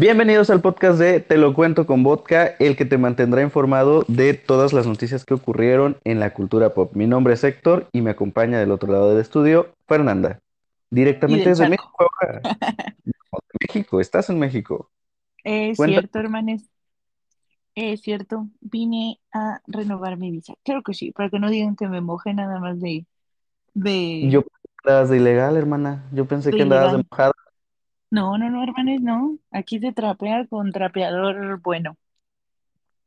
Bienvenidos al podcast de Te lo cuento con vodka, el que te mantendrá informado de todas las noticias que ocurrieron en la cultura pop. Mi nombre es Héctor y me acompaña del otro lado del estudio Fernanda, directamente desde México. México, estás en México. Es cierto, hermanes. Es cierto, vine a renovar mi visa. Creo que sí, para que no digan que me moje nada más de... de... Yo pensé que andabas de ilegal, hermana. Yo pensé que andabas de mojada. No, no, no, hermanes, no. Aquí se trapea con trapeador bueno.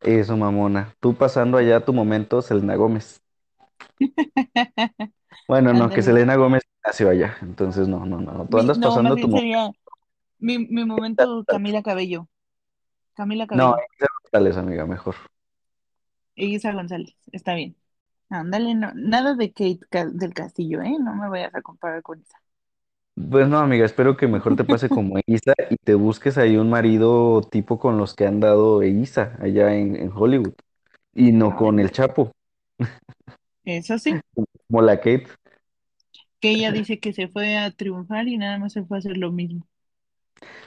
Eso, mamona. Tú pasando allá tu momento, Selena Gómez. Bueno, no, que Selena Gómez nació allá, entonces no, no, no. Tú andas pasando tu momento. mi, mi momento Camila Cabello. Camila Cabello. No, Isa González, amiga, mejor. Isa González, está bien. Ándale, no, nada de Kate del Castillo, ¿eh? No me vayas a comparar con Isa. Pues no, amiga, espero que mejor te pase como Isa y te busques ahí un marido tipo con los que han dado Isa allá en, Hollywood y no con el Chapo, Eso sí, como la Kate. que ella dice que se fue a triunfar y nada más se fue a hacer lo mismo.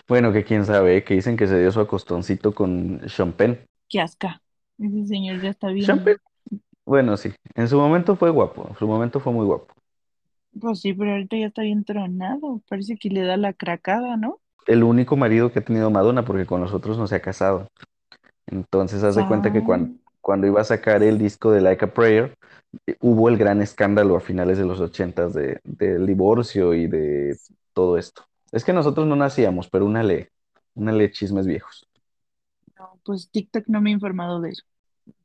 Bueno, que quién sabe, que dicen que se dio su acostoncito con Sean Penn. Qué asca. Ese señor ya está bien. Penn, bueno, sí, en su momento fue guapo, en su momento fue muy guapo. Pues sí, pero ahorita ya está bien tronado. Parece que le da la cracada, ¿no? El único marido que ha tenido Madonna, porque con nosotros no se ha casado. Entonces, haz de cuenta que cuando, ah. cuando iba a sacar el disco de Like a Prayer, eh, hubo el gran escándalo a finales de los ochentas de, del divorcio y de todo esto. Es que nosotros no nacíamos, pero una ley, una ley chismes viejos. No, pues TikTok no me ha informado de eso.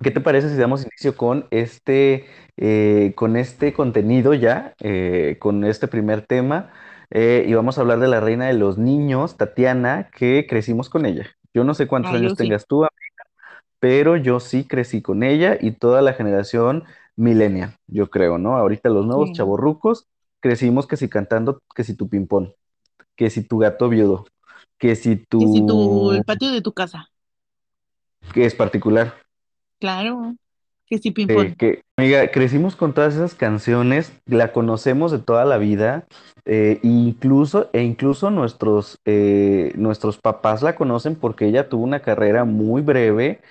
¿Qué te parece si damos inicio con este, eh, con este contenido ya, eh, con este primer tema? Eh, y vamos a hablar de la reina de los niños, Tatiana, que crecimos con ella. Yo no sé cuántos años tengas tú, amiga, pero yo sí crecí con ella y toda la generación millennial, yo creo, ¿no? Ahorita los nuevos chavorrucos crecimos que si cantando, que si tu pimpón, que si tu gato viudo, que si tu... Que si tu, el patio de tu casa. Que es particular. Claro, que sí, eh, que, amiga, crecimos con todas esas canciones, la conocemos de toda la vida, eh, incluso, e incluso nuestros, eh, nuestros papás la conocen porque ella tuvo una carrera muy breve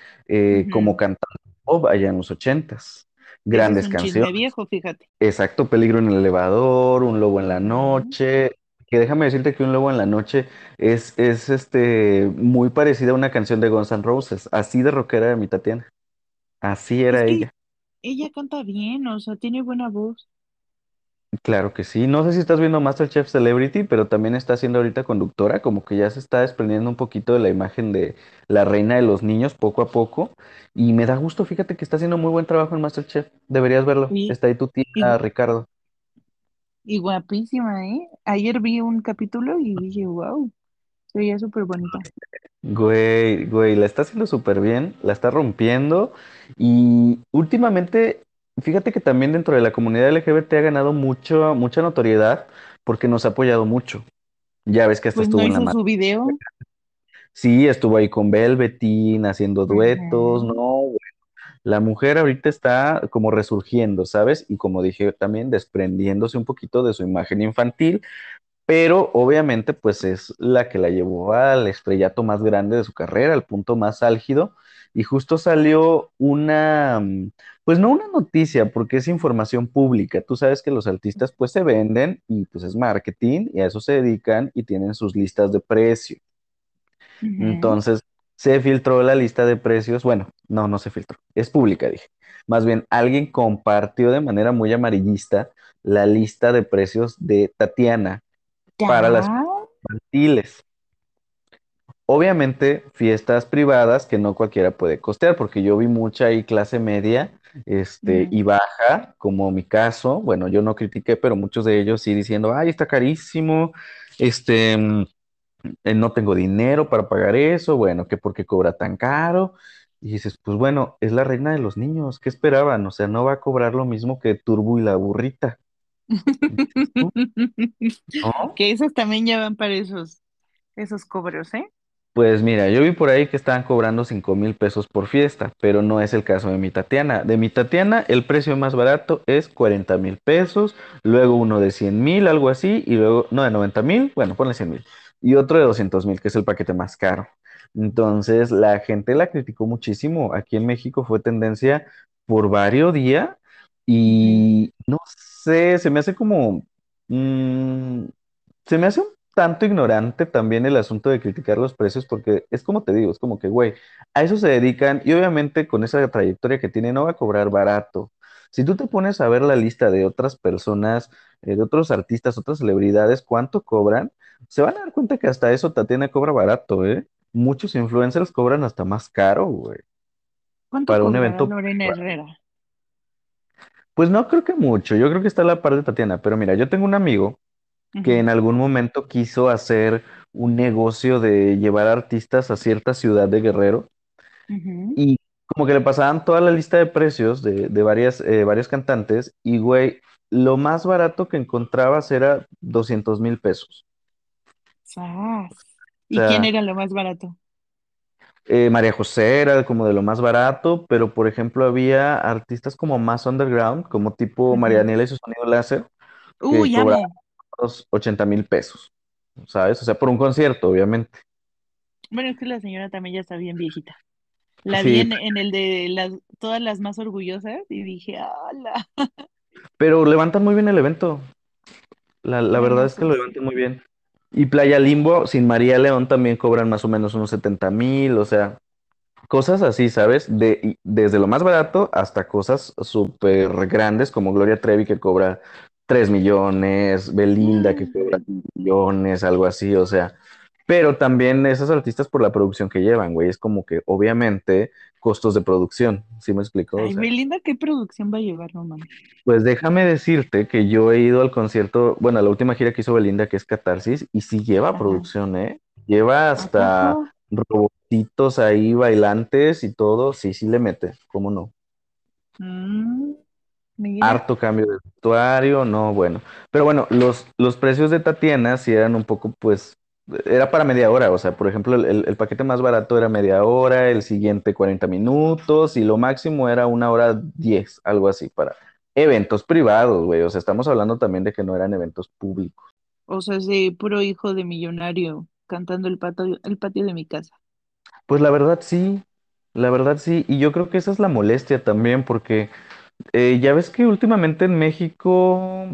como cantante pop allá en los ochentas. Grandes es un canciones. viejo, fíjate. Exacto, Peligro en el elevador, Un lobo en la noche, que déjame decirte que Un Lobo en la Noche es, es este, muy parecida a una canción de Guns N' Roses, así de rockera de mi Tatiana. Así era ella. ella canta bien, o sea, tiene buena voz. Claro que sí. No sé si estás viendo MasterChef Celebrity, pero también está siendo ahorita conductora, como que ya se está desprendiendo un poquito de la imagen de la reina de los niños poco a poco. Y me da gusto, fíjate que está haciendo muy buen trabajo en MasterChef. Deberías verlo. Está ahí tu tía, Ricardo. y guapísima, ¿eh? Ayer vi un capítulo y dije, wow, se veía súper bonita. Güey, güey, la está haciendo súper bien, la está rompiendo y últimamente, fíjate que también dentro de la comunidad LGBT ha ganado mucho, mucha notoriedad porque nos ha apoyado mucho. Ya ves que hasta Pues estuvo no en la hizo su video. Sí, estuvo ahí con Velveteen haciendo duetos, ¿no? la mujer ahorita está como resurgiendo, ¿sabes? Y como dije también, desprendiéndose un poquito de su imagen infantil, pero obviamente pues es la que la llevó al estrellato más grande de su carrera, al punto más álgido, y justo salió una, mm, pues no una noticia, porque es información pública, tú sabes que los artistas pues se venden y pues es marketing y a eso se dedican y tienen sus listas de precio. Entonces, se filtró la lista de precios, bueno, no, no se filtró, es pública, dije. Más bien, alguien compartió de manera muy amarillista la lista de precios de Tatiana para las infantiles. Obviamente, fiestas privadas que no cualquiera puede costear, porque yo vi mucha ahí clase media este, y baja, como mi caso. Bueno, yo no critiqué, pero muchos de ellos sí diciendo, ay, está carísimo, este, mm, no tengo dinero para pagar eso, bueno, que porque cobra tan caro. Y dices, pues bueno, es la reina de los niños, ¿qué esperaban? O sea, no va a cobrar lo mismo que Turbo y la burrita. Que esos también ya van para esos, esos cobros, ¿eh? Pues mira, yo vi por ahí que estaban cobrando cinco mil pesos por fiesta, pero no es el caso de mi Tatiana. De mi Tatiana, el precio más barato es 40 mil pesos, luego uno de 100 mil, algo así, y luego, no, de 90 mil, bueno, ponle 100 mil, y otro de 200 mil, que es el paquete más caro. Entonces, la gente la criticó muchísimo. Aquí en México fue tendencia por varios días. Y no sé, se me hace como, mm, se me hace un tanto ignorante también el asunto de criticar los precios porque es como te digo, es como que, güey, a eso se dedican y obviamente con esa trayectoria que tiene no va a cobrar barato. Si tú te pones a ver la lista de otras personas, eh, de otros artistas, otras celebridades, cuánto cobran, se van a dar cuenta que hasta eso Tatiana cobra barato, ¿eh? Muchos influencers cobran hasta más caro, güey, ¿Cuánto para un evento Lorena. Herrera? Pues no creo que mucho, yo creo que está a la par de Tatiana, pero mira, yo tengo un amigo que en algún momento quiso hacer un negocio de llevar artistas a cierta ciudad de Guerrero y como que le pasaban toda la lista de precios de, de varias, eh, varios cantantes y, güey, lo más barato que encontrabas era doscientos mil pesos. ¿Y quién era lo más barato? Eh, María José era como de lo más barato, pero por ejemplo había artistas como más underground, como tipo Ujú. Marianela y su sonido láser, que Uy, cobraban amo. unos 80 mil pesos, ¿sabes? O sea, por un concierto, obviamente. Bueno, es que la señora también ya está bien viejita. La vi en, en el de las, todas las más orgullosas y dije, ¡hala! pero levantan muy bien el evento. La, la verdad es que lo levantan muy bien. Y Playa Limbo sin María León también cobran más o menos unos setenta mil, o sea, cosas así, ¿sabes? De, desde lo más barato hasta cosas súper grandes como Gloria Trevi que cobra 3 millones, Belinda que cobra millones, algo así, o sea. Pero también esas artistas por la producción que llevan, güey, es como que obviamente costos de producción, ¿sí me explico? O Ay, sea, Belinda, ¿qué producción va a llevar, no mames? Pues déjame decirte que yo he ido al concierto, bueno, a la última gira que hizo Belinda, que es Catarsis, y sí lleva Ajá. producción, ¿eh? Lleva hasta robotitos ahí, bailantes y todo, sí, sí le mete, ¿cómo no? Mm. Harto cambio de vestuario, no, bueno. Pero bueno, los, los precios de Tatiana sí eran un poco, pues, era para media hora, o sea, por ejemplo, el, el- paquete más barato era media hora, el siguiente 40 minutos y lo máximo era una hora 10, algo así, para eventos privados, güey, o sea, estamos hablando también de que no eran eventos públicos. O sea, ese puro hijo de millonario cantando el patio, el patio de mi casa. Pues la verdad sí, la verdad sí, y yo creo que esa es la molestia también, porque eh, ya ves que últimamente en México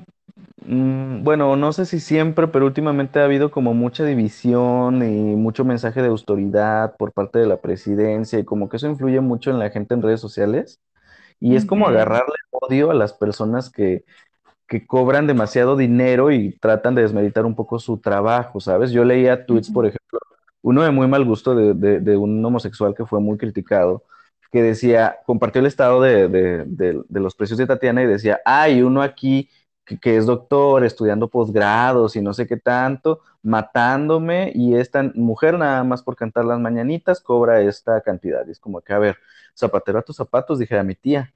Mm, Bueno, no sé si siempre, pero últimamente ha habido como mucha división y mucho mensaje de autoridad por parte de la presidencia y como que eso influye mucho en la gente en redes sociales. Y es como Ujú, agarrarle odio a las personas que, que cobran demasiado dinero y tratan de desmeritar un poco su trabajo, ¿sabes? Yo leía tweets, por ejemplo, uno de muy mal gusto de, de- de un homosexual que fue muy criticado, que decía, compartió el estado de, de- de- de los precios de Tatiana y decía, hay uno aquí que, que es doctor, estudiando posgrados y no sé qué tanto, matándome y esta mujer nada más por cantar las mañanitas cobra esta cantidad. Y es como que, a ver, zapatero a tus zapatos, dije a mi tía.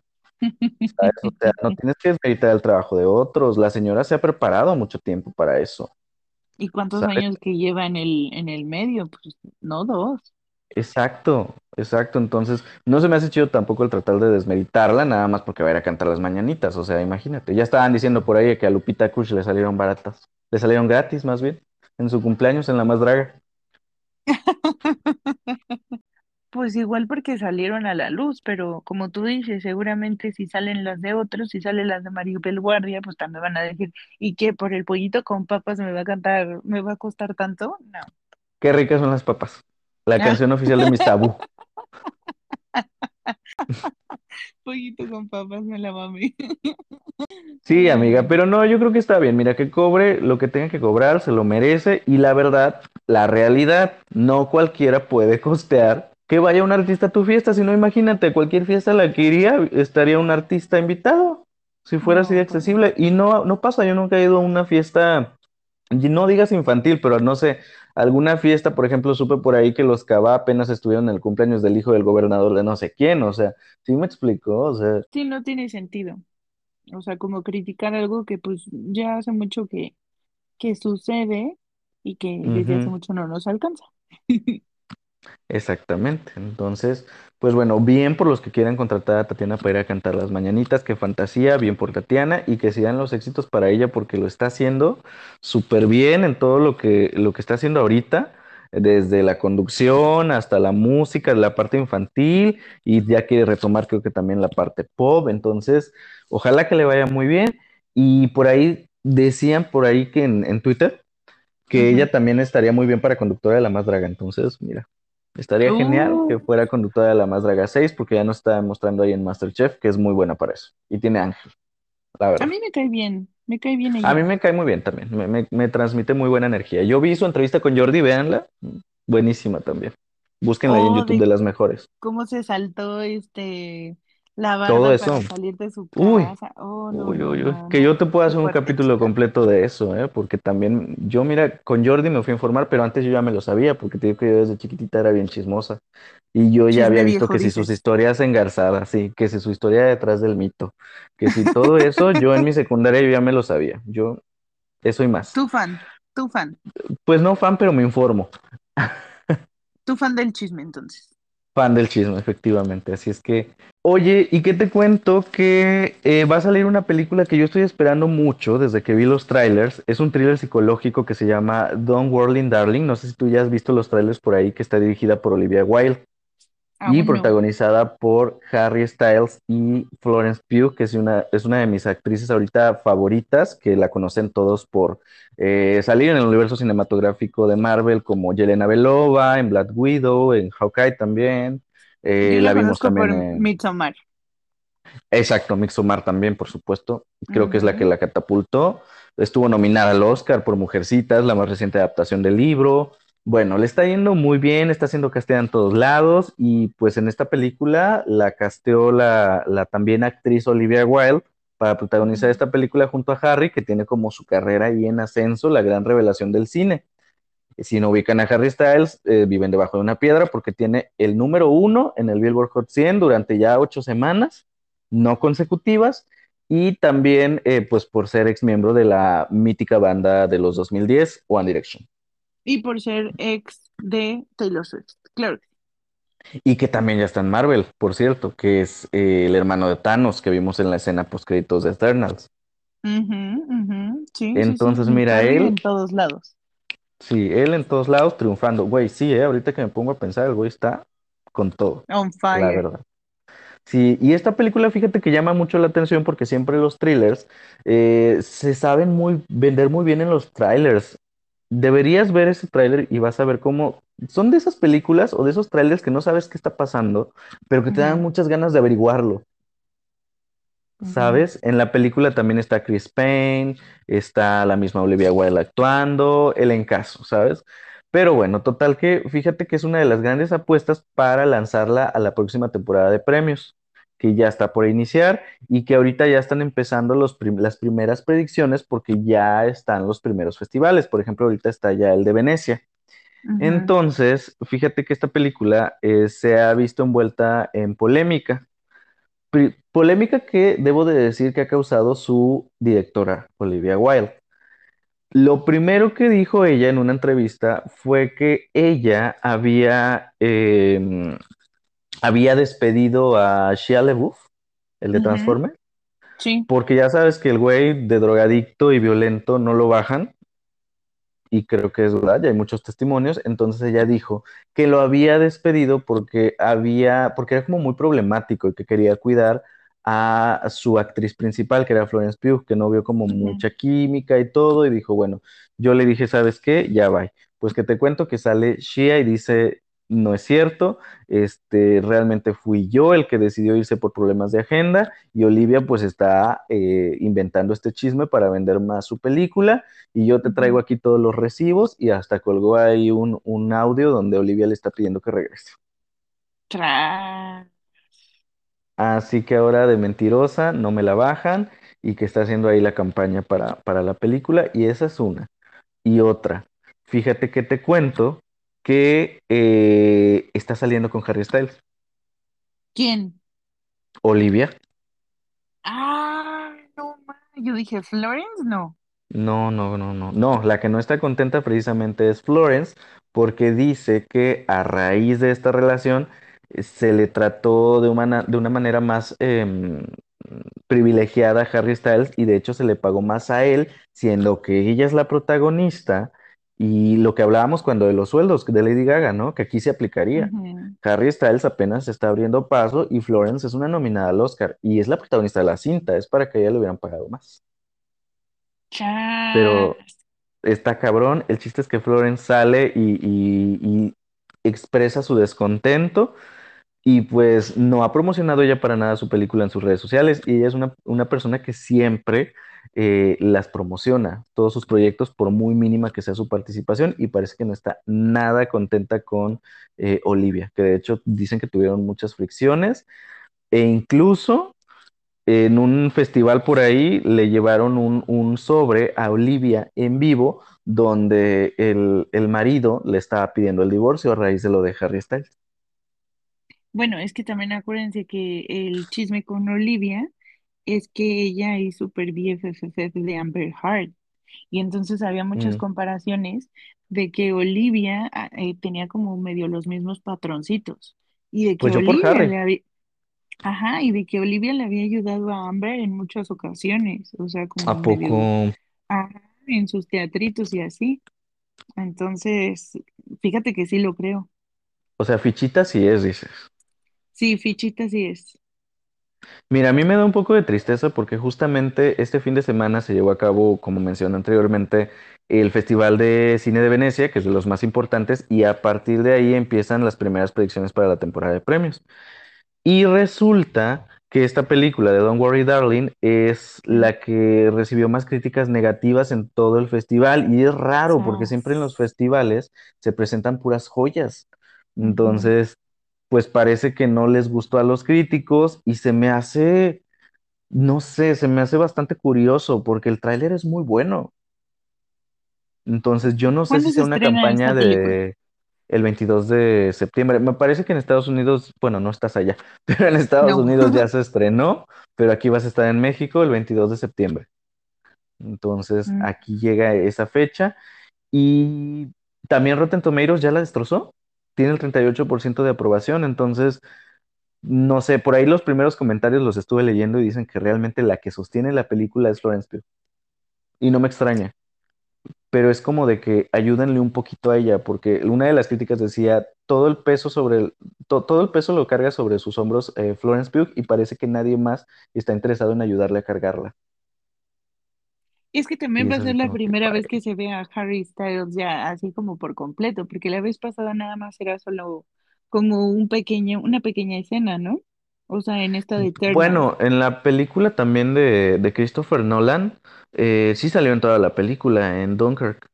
¿sabes? O sea, no tienes que desmeritar el trabajo de otros. La señora se ha preparado mucho tiempo para eso, ¿Y cuántos ¿sabes? años que lleva en el, en el medio? Pues no dos. Exacto, exacto. Entonces, no se me hace chido tampoco el tratar de desmeritarla, nada más porque va a ir a cantar las mañanitas. O sea, imagínate. Ya estaban diciendo por ahí que a Lupita Kush le salieron baratas. Le salieron gratis, más bien, en su cumpleaños, en la más draga. Pues igual porque salieron a la luz, pero como tú dices, seguramente si salen las de otros, si salen las de Maribel Guardia, pues también van a decir, ¿y qué? ¿Por el pollito con papas me va a cantar, me va a costar tanto? No. Qué ricas son las papas. La canción oficial de Mis Tabú. Pollito con papas, me la mami. Sí, amiga, pero no, yo creo que está bien. Mira, que cobre lo que tenga que cobrar, se lo merece. Y la verdad, la realidad, no cualquiera puede costear que vaya un artista a tu fiesta. Si no, imagínate, cualquier fiesta a la que iría, estaría un artista invitado, si fuera así de pues accesible. Y no, no pasa, yo nunca he ido a una fiesta, y no digas infantil, pero no sé, alguna fiesta, por ejemplo, supe por ahí que los Cava apenas estuvieron en el cumpleaños del hijo del gobernador de no sé quién, o sea, sí me explicó, o sea. Sí, no tiene sentido. O sea, como criticar algo que pues ya hace mucho que, que sucede y que desde hace mucho no nos alcanza. Exactamente. Entonces, pues bueno, bien por los que quieran contratar a Tatiana para ir a cantar las mañanitas, qué fantasía, bien por Tatiana y que sigan los éxitos para ella porque lo está haciendo súper bien en todo lo que, lo que está haciendo ahorita. desde la conducción hasta la música, la parte infantil y ya quiere retomar creo que también la parte pop, entonces ojalá que le vaya muy bien y por ahí decían por ahí que en, en Twitter que ella también estaría muy bien para conductora de La Más Draga, entonces mira, estaría genial que fuera conductora de La Más Draga 6 porque ya nos está mostrando ahí en MasterChef que es muy buena para eso y tiene ángel, la a verdad. mí me cae bien, me cae bien A mí me cae muy bien también, me, me- me transmite muy buena energía. Yo vi su entrevista con Jordi, véanla, buenísima también. Búsquenla ahí en O YouTube de de las mejores. cómo se saltó este la Todo barda eso. para salir de su Uy, casa. Oh, no, uy, no, uy, uy. no, Que yo te puedo hacer un fuerte, capítulo completo de eso, ¿eh? Porque también, yo mira, con Jordi me fui a informar, pero antes yo ya me lo sabía, porque te digo que yo desde chiquitita era bien chismosa. Y yo ya había visto viejo, que si sus dices. historias engarzadas, sí, que si su historia detrás del mito, que si todo eso, yo en mi secundaria yo ya me lo sabía. Yo, eso y más. Tu fan, tu fan, Pues no fan, pero me informo. tu fan del chisme, entonces. Fan del chisme, efectivamente. Así es que, oye, ¿y qué te cuento? Que eh, va a salir una película que yo estoy esperando mucho desde que vi los trailers. Es un thriller psicológico que se llama Don't Worry, Darling. No sé si tú ya has visto los trailers por ahí, que está dirigida por Olivia Wilde y Aún no. protagonizada por Harry Styles y Florence Pugh, que es una, es una de mis actrices ahorita favoritas, que la conocen todos por eh, salir en el universo cinematográfico de Marvel, como Yelena Belova, en Black Widow, en Hawkeye también. Yo Eh, la la vimos también por en... Midsommar. Exacto, Midsommar también, por supuesto. Creo que es la que la catapultó. Estuvo nominada al Oscar por Mujercitas, la más reciente adaptación del libro. Bueno, le está yendo muy bien, está haciendo castea en todos lados y pues en esta película la casteó la, la también actriz Olivia Wilde para protagonizar esta película junto a Harry, que tiene como su carrera ahí en ascenso, la gran revelación del cine. Si no ubican a Harry Styles, eh, viven debajo de una piedra porque tiene el número uno en el Billboard Hot 100 durante ya ocho semanas, no consecutivas, y también eh, pues por ser ex miembro de la mítica banda de los 2010, One Direction. Y por ser ex de Taylor Swift. Claro. Y que también ya está en Marvel, por cierto, que es eh, el hermano de Thanos que vimos en la escena post créditos de Eternals. sí. Ujú. Sí, sí, sí. Entonces, Mi mira, él, en todos lados. Sí, él en todos lados triunfando. Güey, sí, eh, ahorita que me pongo a pensar, el güey está con todo, On la fire. verdad. Sí, y esta película, fíjate que llama mucho la atención porque siempre los thrillers eh, se saben muy vender muy bien en los trailers. Deberías ver ese tráiler y vas a ver cómo son de esas películas o de esos trailers que no sabes qué está pasando, pero que te dan muchas ganas de averiguarlo. ¿Sabes? En la película también está Chris Pine, está la misma Olivia Wilde actuando, el encaso, ¿sabes? Pero bueno, total que fíjate que es una de las grandes apuestas para lanzarla a la próxima temporada de premios, que ya está por iniciar y que ahorita ya están empezando los prim- las primeras predicciones porque ya están los primeros festivales. Por ejemplo, ahorita está ya el de Venecia. Entonces, fíjate que esta película eh, se ha visto envuelta en polémica polémica que debo de decir que ha causado su directora, Olivia Wilde. Lo primero que dijo ella en una entrevista fue que ella había, eh, había despedido a Shia LaBeouf, el de Transformers, Sí. porque ya sabes que el güey de drogadicto y violento no lo bajan, y creo que es verdad, ya hay muchos testimonios, entonces ella dijo que lo había despedido porque había, porque era como muy problemático y que quería cuidar a su actriz principal, que era Florence Pugh, que no vio como mucha química y todo, y dijo, bueno, yo le dije, ¿sabes qué? Ya va. Pues que te cuento que sale Shia y dice, no es cierto, este, realmente fui yo el que decidió irse por problemas de agenda, y Olivia pues está eh, inventando este chisme para vender más su película y yo te traigo aquí todos los recibos y hasta colgó ahí un, un audio donde Olivia le está pidiendo que regrese. Tra- Así que ahora de mentirosa no me la bajan y que está haciendo ahí la campaña para, para la película y esa es una. Y otra, fíjate que te cuento que eh, está saliendo con Harry Styles. ¿Quién? Olivia, Ah, no, ma. Yo dije, Florence, no. no, no, no, no, no, la que no está contenta precisamente es Florence porque dice que a raíz de esta relación eh, se le trató de una, de una manera más em, privilegiada a Harry Styles y de hecho se le pagó más a él, siendo que ella es la protagonista Y lo que hablábamos cuando de los sueldos de Lady Gaga, ¿no? Que aquí se aplicaría. Harry Styles apenas está abriendo paso y Florence es una nominada al Oscar y es la protagonista de la cinta, es para que ella le hubieran pagado más. Pero está cabrón, el chiste es que Florence sale y, y- y expresa su descontento y pues no ha promocionado ella para nada su película en sus redes sociales y ella es una, una persona que siempre eh, las promociona, todos sus proyectos, por muy mínima que sea su participación y parece que no está nada contenta con eh, Olivia, que de hecho dicen que tuvieron muchas fricciones e incluso en un festival por ahí le llevaron un, un sobre a Olivia en vivo donde el, el marido le estaba pidiendo el divorcio a raíz de lo de Harry Styles. Bueno, es que también acuérdense que el chisme con Olivia es que ella es super BFFF de Amber Heard. Y entonces había muchas Mm. comparaciones de que Olivia ah, eh, tenía como medio los mismos patroncitos. Y de que Pues Olivia le había, ajá, y de que Olivia le había ayudado a Amber en muchas ocasiones. O sea, ¿A como poco? medio, ajá, en sus teatritos y así. Entonces, fíjate que sí lo creo. O sea, fichita sí es, dices. Sí, fichita sí es. Mira, a mí me da un poco de tristeza porque justamente este fin de semana se llevó a cabo, como mencioné anteriormente, el Festival de Cine de Venecia, que es de los más importantes, y a partir de ahí empiezan las primeras predicciones para la temporada de premios. Y resulta que esta película de Don't Worry Darling es la que recibió más críticas negativas en todo el festival y es raro porque siempre en los festivales se presentan puras joyas. Entonces, pues parece que no les gustó a los críticos y se me hace, no sé, se me hace bastante curioso porque el tráiler es muy bueno. Entonces, yo no sé si ¿Cuándo se sea una campaña película? de el 22 de septiembre. Me parece que en Estados Unidos, bueno, no estás allá, pero en Estados No. Unidos ya se estrenó, pero aquí vas a estar en México el 22 de septiembre. Entonces, Mm. aquí llega esa fecha y también Rotten Tomatoes ya la destrozó. Tiene el 38% de aprobación, entonces, no sé, por ahí los primeros comentarios los estuve leyendo y dicen que realmente la que sostiene la película es Florence Pugh. Y no me extraña. pero es como de que ayúdenle un poquito a ella, porque una de las críticas decía, todo el peso sobre el, to- todo el peso lo carga sobre sus hombros eh, Florence Pugh y parece que nadie más está interesado en ayudarle a cargarla. Es que también va a ser la que, primera vez que se ve a Harry Styles ya así como por completo, porque la vez pasada nada más era solo como un pequeño, una pequeña escena, ¿no? O sea, en esta de Eternals. Bueno, en la película también de, de Christopher Nolan, eh, sí salió en toda la película, en Dunkirk,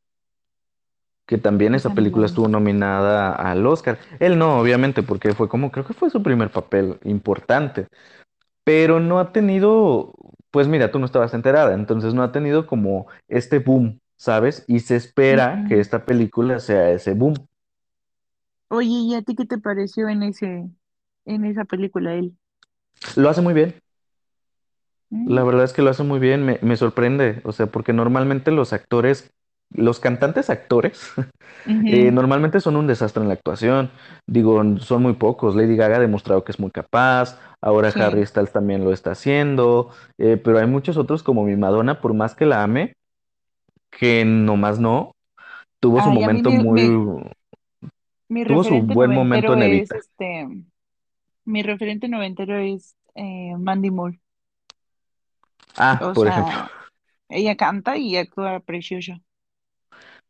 que también esa Esa película estuvo nominada al Oscar. Él no, obviamente, porque fue como, creo que fue su primer papel importante. pero no ha tenido, pues mira, tú no estabas enterada, entonces no ha tenido como este boom, ¿sabes? Y se espera que esta película sea ese boom. Oye, ¿y a ti qué te pareció en ese, en esa película él? Lo hace muy bien, la Mm, verdad es que lo hace muy bien, me, me sorprende, o sea, porque normalmente los actores, los cantantes actores, eh, normalmente son un desastre en la actuación, digo, son muy pocos, Lady Gaga ha demostrado que es muy capaz, ahora Harry. Styles también lo está haciendo, eh, pero hay muchos otros como mi Madonna, por más que la ame, que nomás no. tuvo su Ay, momento mi, muy, mi tuvo su buen momento en es Evita. este, mi referente noventero es eh, Mandy Moore. Ah, O por ejemplo. ella canta y actúa precioso.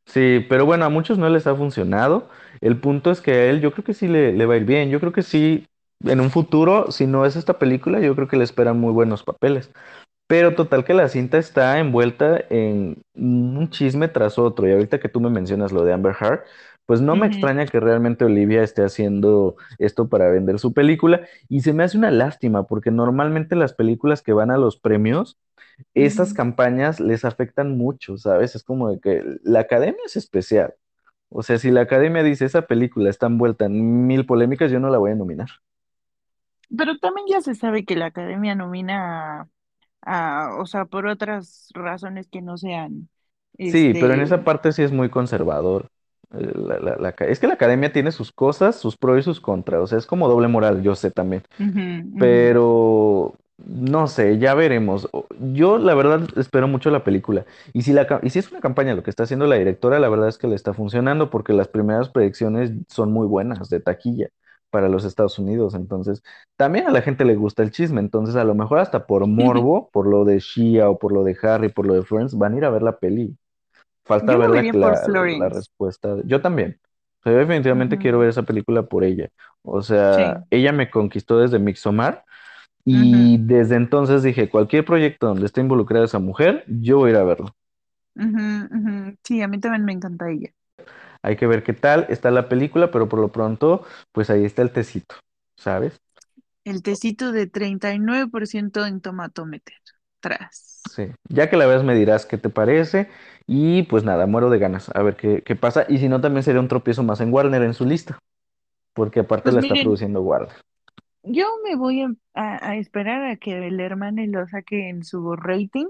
Sí, pero bueno, a muchos no les ha funcionado. El punto es que a él yo creo que sí le, le va a ir bien. Yo creo que sí, en un futuro, si no es esta película, yo creo que le esperan muy buenos papeles. Pero total que la cinta está envuelta en un chisme tras otro. Y ahorita que tú me mencionas lo de Amber Heard, pues no me extraña que realmente Olivia esté haciendo esto para vender su película. Y se me hace una lástima, porque normalmente las películas que van a los premios, esas ujú. campañas les afectan mucho, ¿sabes? Es como de que la academia es especial. O sea, si la academia dice esa película está envuelta en mil polémicas, yo no la voy a nominar. Pero también ya se sabe que la academia nomina a, a, o sea, por otras razones que no sean, Sí, pero en este, esa parte sí es muy conservador. Eh, la- la- la ca- es que la academia tiene sus cosas, sus pros y sus contras. O sea, es como doble moral, yo sé también. Pero No sé, ya veremos. Yo la verdad espero mucho la película. Y si la, y si es una campaña lo que está haciendo la directora, la verdad es que le está funcionando porque las primeras predicciones son muy buenas de taquilla para los Estados Unidos. Entonces, también a la gente le gusta el chisme. Entonces, a lo mejor hasta por morbo, por lo de Shia o por lo de Harry, por lo de Friends, van a ir a ver la peli. Falta Yo ver la, respuesta. Yo también. O sea, yo definitivamente quiero ver esa película por ella. O sea, Sí. ella me conquistó desde Y desde entonces dije, cualquier proyecto donde esté involucrada esa mujer, yo voy a ir a verlo. Sí, a mí también me encanta ella. Hay que ver qué tal está la película, pero por lo pronto, pues ahí está el tecito, ¿sabes? El tecito de 39% en tomatómetro. Tras. Sí. Ya que la veas me dirás qué te parece y pues nada, muero de ganas a ver qué, qué pasa. Y si no, también sería un tropiezo más en Warner en su lista, porque aparte Pues la está produciendo Warner. Yo me voy a, esperar a que el hermano lo saque en su rating,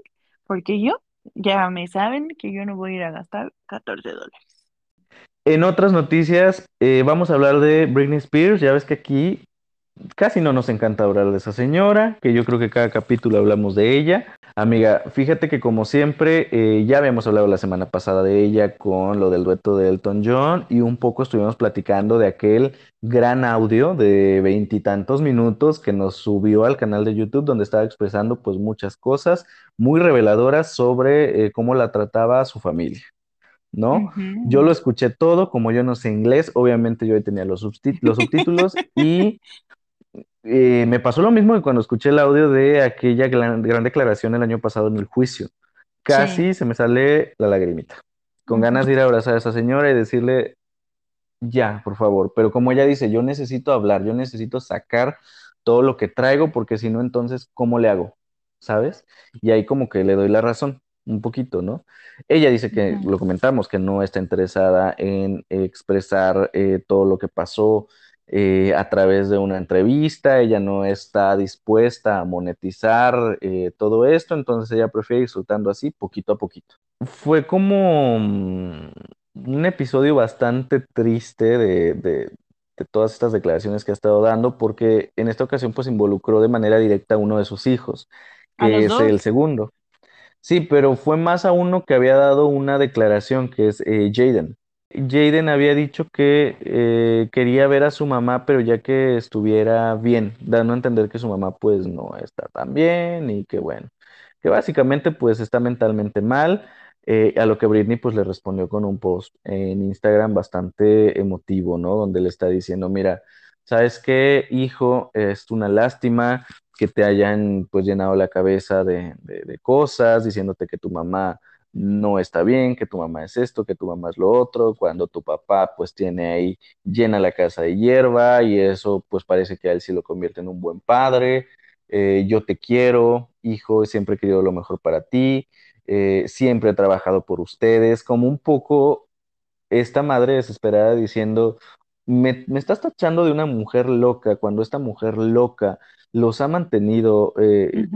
porque yo, ya me saben que yo no voy a ir a gastar 14 dólares. En otras noticias, eh, vamos a hablar de Britney Spears. Ya ves que aquí Casi no nos encanta hablar de esa señora, que yo creo que cada capítulo hablamos de ella. Amiga, fíjate que como siempre, eh, ya habíamos hablado la semana pasada de ella con lo del dueto de Elton John y un poco estuvimos platicando de aquel gran audio de veintitantos minutos que nos subió al canal de YouTube donde estaba expresando pues muchas cosas muy reveladoras sobre eh, cómo la trataba su familia. ¿No? Yo lo escuché todo, como yo no sé inglés, obviamente yo ahí tenía los los subtítulos y eh, me pasó lo mismo que cuando escuché el audio de aquella gran, gran declaración el año pasado en el juicio. Sí. Casi se me sale la lagrimita, con ganas de ir a abrazar a esa señora y decirle, ya, por favor. Pero como ella dice, yo necesito hablar, yo necesito sacar todo lo que traigo, porque si no, entonces, ¿cómo le hago? ¿Sabes? Y ahí como que le doy la razón, un poquito, ¿no? Ella dice que, lo comentamos, que no está interesada en expresar eh, todo lo que pasó eh, a través de una entrevista, ella no está dispuesta a monetizar eh, todo esto, entonces ella prefiere ir soltando así, poquito a poquito. Fue como mm, un episodio bastante triste de, de- de todas estas declaraciones que ha estado dando, porque en esta ocasión pues involucró de manera directa a uno de sus hijos, que es el segundo. Sí, pero fue más a uno que había dado una declaración, que es eh, Jaden. Jaden había dicho que eh, quería ver a su mamá, pero ya que estuviera bien, dando a entender que su mamá pues no está tan bien y que bueno, que básicamente pues está mentalmente mal, eh, a lo que Britney pues le respondió con un post en Instagram bastante emotivo, ¿no? Donde le está diciendo, mira, ¿sabes qué, hijo? Es una lástima que te hayan pues llenado la cabeza de, de, de cosas, diciéndote que tu mamá no está bien, que tu mamá es esto, que tu mamá es lo otro, cuando tu papá pues tiene ahí llena la casa de hierba y eso pues parece que a él sí lo convierte en un buen padre. Eh, yo te quiero, hijo, siempre he querido lo mejor para ti, eh, siempre he trabajado por ustedes, como un poco esta madre desesperada diciendo, me, me estás tachando de una mujer loca, cuando esta mujer loca los ha mantenido eh,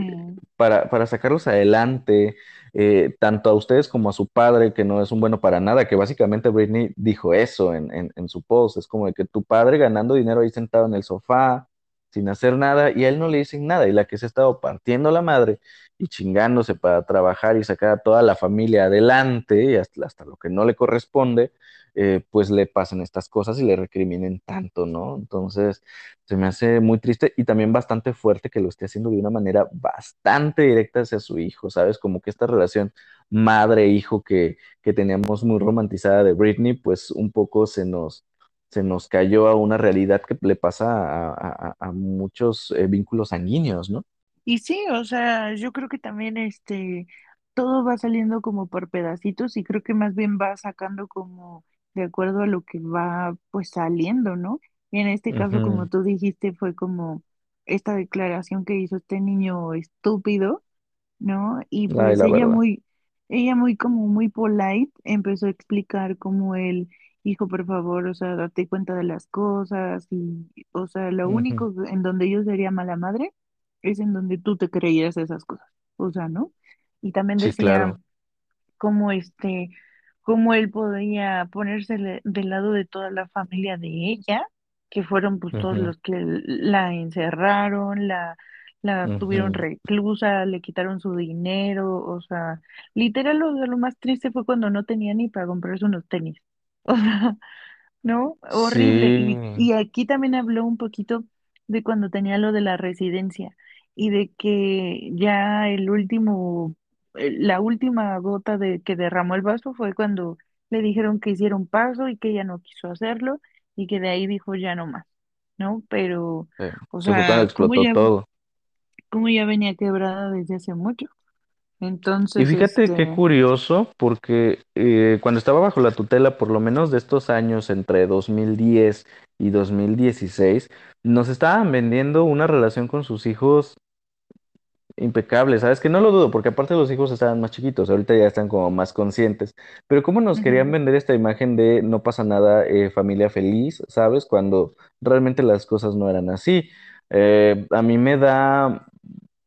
para, para sacarlos adelante, eh, tanto a ustedes como a su padre, que no es un bueno para nada, que básicamente Britney dijo eso en, en, en su post, es como de que tu padre ganando dinero ahí sentado en el sofá, sin hacer nada, y a él no le dicen nada, y la que se ha estado partiendo la madre y chingándose para trabajar y sacar a toda la familia adelante, y hasta, lo que no le corresponde, eh, pues le pasen estas cosas y le recriminen tanto, ¿no? Entonces, se me hace muy triste y también bastante fuerte que lo esté haciendo de una manera bastante directa hacia su hijo, ¿sabes? Como que esta relación madre-hijo que, que teníamos muy romantizada de Britney, pues un poco se nos, se nos cayó a una realidad que le pasa a, a- a muchos eh, vínculos sanguíneos, ¿no? Y sí, o sea, yo creo que también este, todo va saliendo como por pedacitos y creo que más bien va sacando como de acuerdo a lo que va pues saliendo, ¿no? Y en este caso, como tú dijiste, fue como esta declaración que hizo este niño estúpido, ¿no? Y pues la ella verdad. muy, ella muy como muy polite empezó a explicar cómo él, hijo, por favor, o sea, date cuenta de las cosas y, o sea, lo único en donde yo sería mala madre es en donde tú te creías esas cosas, o sea, ¿no? Y también Sí, decía claro. cómo este, cómo él podía ponerse del lado de toda la familia de ella, que fueron pues todos los que la encerraron, la, la tuvieron reclusa, le quitaron su dinero, o sea, literal lo, lo más triste fue cuando no tenía ni para comprarse unos tenis. O sea, ¿no? Horrible. Sí, Y, y aquí también habló un poquito de cuando tenía lo de la residencia y de que ya el último, eh, la última gota de que derramó el vaso fue cuando le dijeron que hiciera un paso y que ella no quiso hacerlo y que de ahí dijo ya no más, ¿no? Pero, eh, o que fue cuando sea, como explotó ya, todo. como ya venía quebrada desde hace mucho. Y fíjate qué este, curioso, porque eh, cuando estaba bajo la tutela, por lo menos de estos años entre 2010 y 2016, nos estaban vendiendo una relación con sus hijos impecable, ¿sabes? Que no lo dudo, porque aparte los hijos estaban más chiquitos, ahorita ya están como más conscientes. Pero cómo nos querían ujú, vender esta imagen de no pasa nada, eh, familia feliz, ¿sabes? Cuando realmente las cosas no eran así. Eh, a mí me da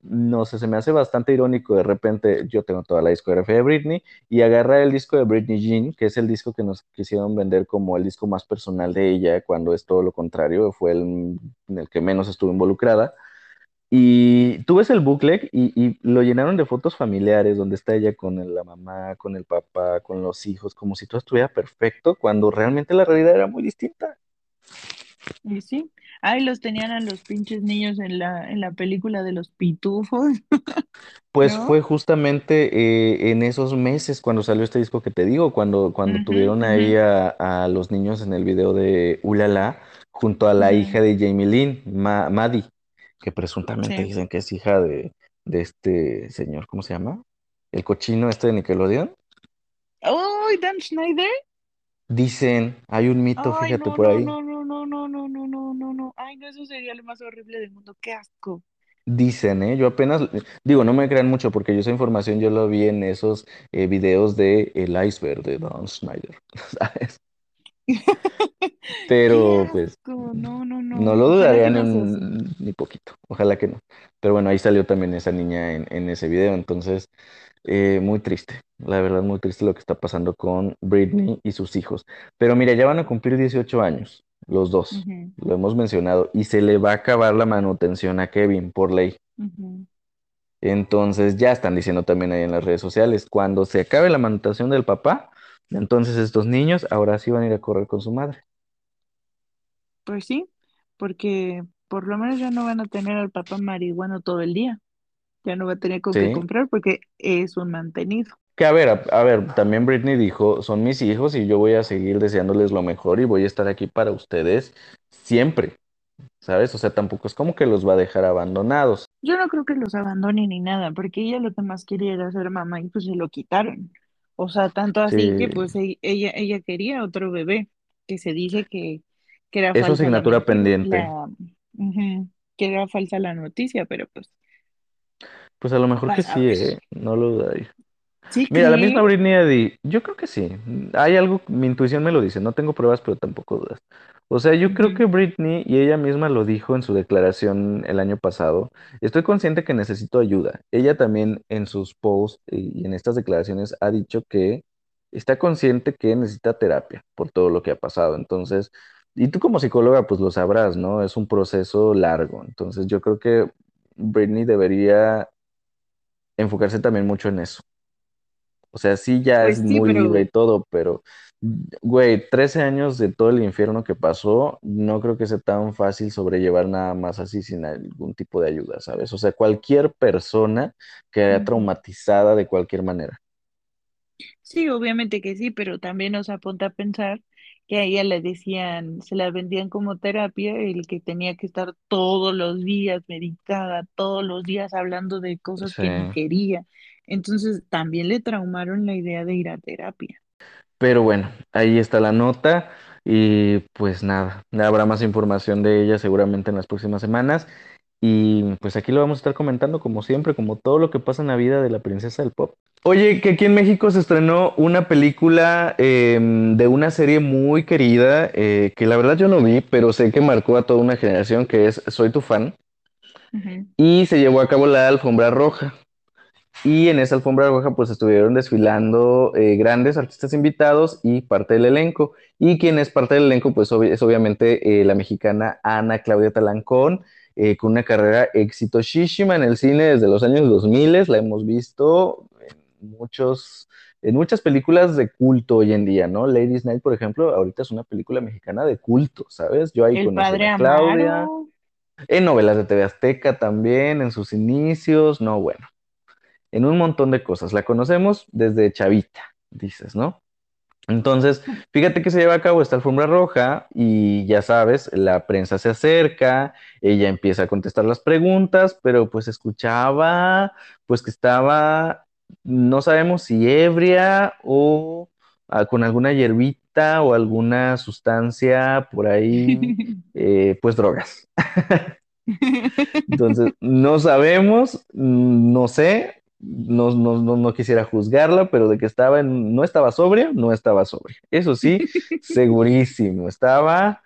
no sé, se me hace bastante irónico de repente, yo tengo toda la discografía de Britney y agarrar el disco de Britney Jean, que es el disco que nos quisieron vender como el disco más personal de ella, cuando es todo lo contrario, fue el en el que menos estuvo involucrada. Y tú ves el booklet y, lo llenaron de fotos familiares, donde está ella con la mamá, con el papá, con los hijos, como si todo estuviera perfecto, cuando realmente la realidad era muy distinta. y sí. Ay, los tenían a los pinches niños en la, en la película de los pitufos, Pues ¿no? fue justamente eh, en esos meses cuando salió este disco que te digo, cuando, cuando tuvieron ahí a, a los niños en el video de Ulala, junto a la hija de Jamie Lynn, Ma- Maddie, que presuntamente Sí. dicen que es hija de, de este señor, ¿cómo se llama? El cochino este de Nickelodeon. ¡Ay, Dan Schneider! Dicen, hay un mito, Ay, fíjate no, por no, ahí. no, no, no, no, no, no, no, no, no. Ay, no, eso sería lo más horrible del mundo. ¡Qué asco! Dicen, ¿eh? Yo apenas, digo, no me crean mucho porque yo esa información yo lo vi en esos eh, videos de El Iceberg de Don Schneider, ¿sabes? ¡Qué Pero pues asco! No, no, no no. lo Ojalá dudaría que ni, no sea así. un- ni poquito, ojalá que no. Pero bueno, ahí salió también esa niña en, en ese video, entonces eh, muy triste, la verdad muy triste lo que está pasando con Britney y sus hijos. Pero mira, ya van a cumplir 18 años, los dos, lo hemos mencionado, y se le va a acabar la manutención a Kevin por ley. Entonces ya están diciendo también ahí en las redes sociales, cuando se acabe la manutención del papá, entonces estos niños ahora sí van a ir a correr con su madre. Pues sí, porque por lo menos ya no van a tener al papá marihuano todo el día. Ya no va a tener con qué Sí, comprar porque es un mantenido. que a ver, a, a ver, también Britney dijo, son mis hijos y yo voy a seguir deseándoles lo mejor y voy a estar aquí para ustedes siempre, ¿sabes? O sea, tampoco es como que los va a dejar abandonados. Yo no creo que los abandone ni nada, porque ella lo que más quería era ser mamá y pues se lo quitaron. O sea, tanto Sí, así que pues e- ella, ella quería otro bebé, que se dice que, que era es falsa la asignatura pendiente. la, ujú, que era falsa la noticia, pero pues Pues a lo mejor que sí. ¿eh? No lo dudaría. ¿Sí Mira, la misma? Britney Eddy, yo creo que sí. Hay algo, mi intuición me lo dice, no tengo pruebas, pero tampoco dudas. O sea, yo creo que Britney, y ella misma lo dijo en su declaración el año pasado, estoy consciente que necesito ayuda. Ella también en sus posts y en estas declaraciones ha dicho que está consciente que necesita terapia por todo lo que ha pasado. Entonces, y tú como psicóloga, pues lo sabrás, ¿no? Es un proceso largo. Entonces, yo creo que Britney debería enfocarse también mucho en eso. O sea, sí ya es Pues sí, muy libre y pero todo, pero, güey, 13 años de todo el infierno que pasó, no creo que sea tan fácil sobrellevar nada más así sin algún tipo de ayuda, ¿sabes? O sea, cualquier persona quedaría ujú. traumatizada de cualquier manera. Sí, obviamente que sí, pero también nos apunta a pensar que a ella le decían, se la vendían como terapia, el que tenía que estar todos los días medicada, todos los días hablando de cosas Sí. que ni quería. Entonces también le traumaron la idea de ir a terapia. Pero bueno, ahí está la nota y pues nada, habrá más información de ella seguramente en las próximas semanas y pues aquí lo vamos a estar comentando como siempre, como todo lo que pasa en la vida de la princesa del pop. Oye, que aquí en México se estrenó una película em, de una serie muy querida eh, que la verdad yo no vi, pero sé que marcó a toda una generación que es Soy tu fan y se llevó a cabo la alfombra roja. Y en esa alfombra roja pues estuvieron desfilando eh, grandes artistas invitados y parte del elenco. Y quien es parte del elenco pues es obviamente eh, la mexicana Ana Claudia Talancón eh, con una carrera exitosísima en el cine desde los años 2000, la hemos visto muchos, en muchas películas de culto hoy en día, ¿no? Ladies Night, por ejemplo, ahorita es una película mexicana de culto, ¿sabes? Yo ahí padre a Claudia, Amaro. en novelas de TV Azteca también, en sus inicios, no, bueno, en un montón de cosas. La conocemos desde chavita, dices, ¿no? Entonces, fíjate que se lleva a cabo esta alfombra roja y ya sabes, la prensa se acerca, ella empieza a contestar las preguntas, pero pues escuchaba, pues que estaba, no sabemos si ebria o ah, con alguna hierbita o alguna sustancia por ahí, eh, pues drogas. Entonces, no sabemos, no sé, no, no, no, no quisiera juzgarla, pero de que estaba en, no estaba sobria, no estaba sobria. Eso sí, segurísimo, estaba,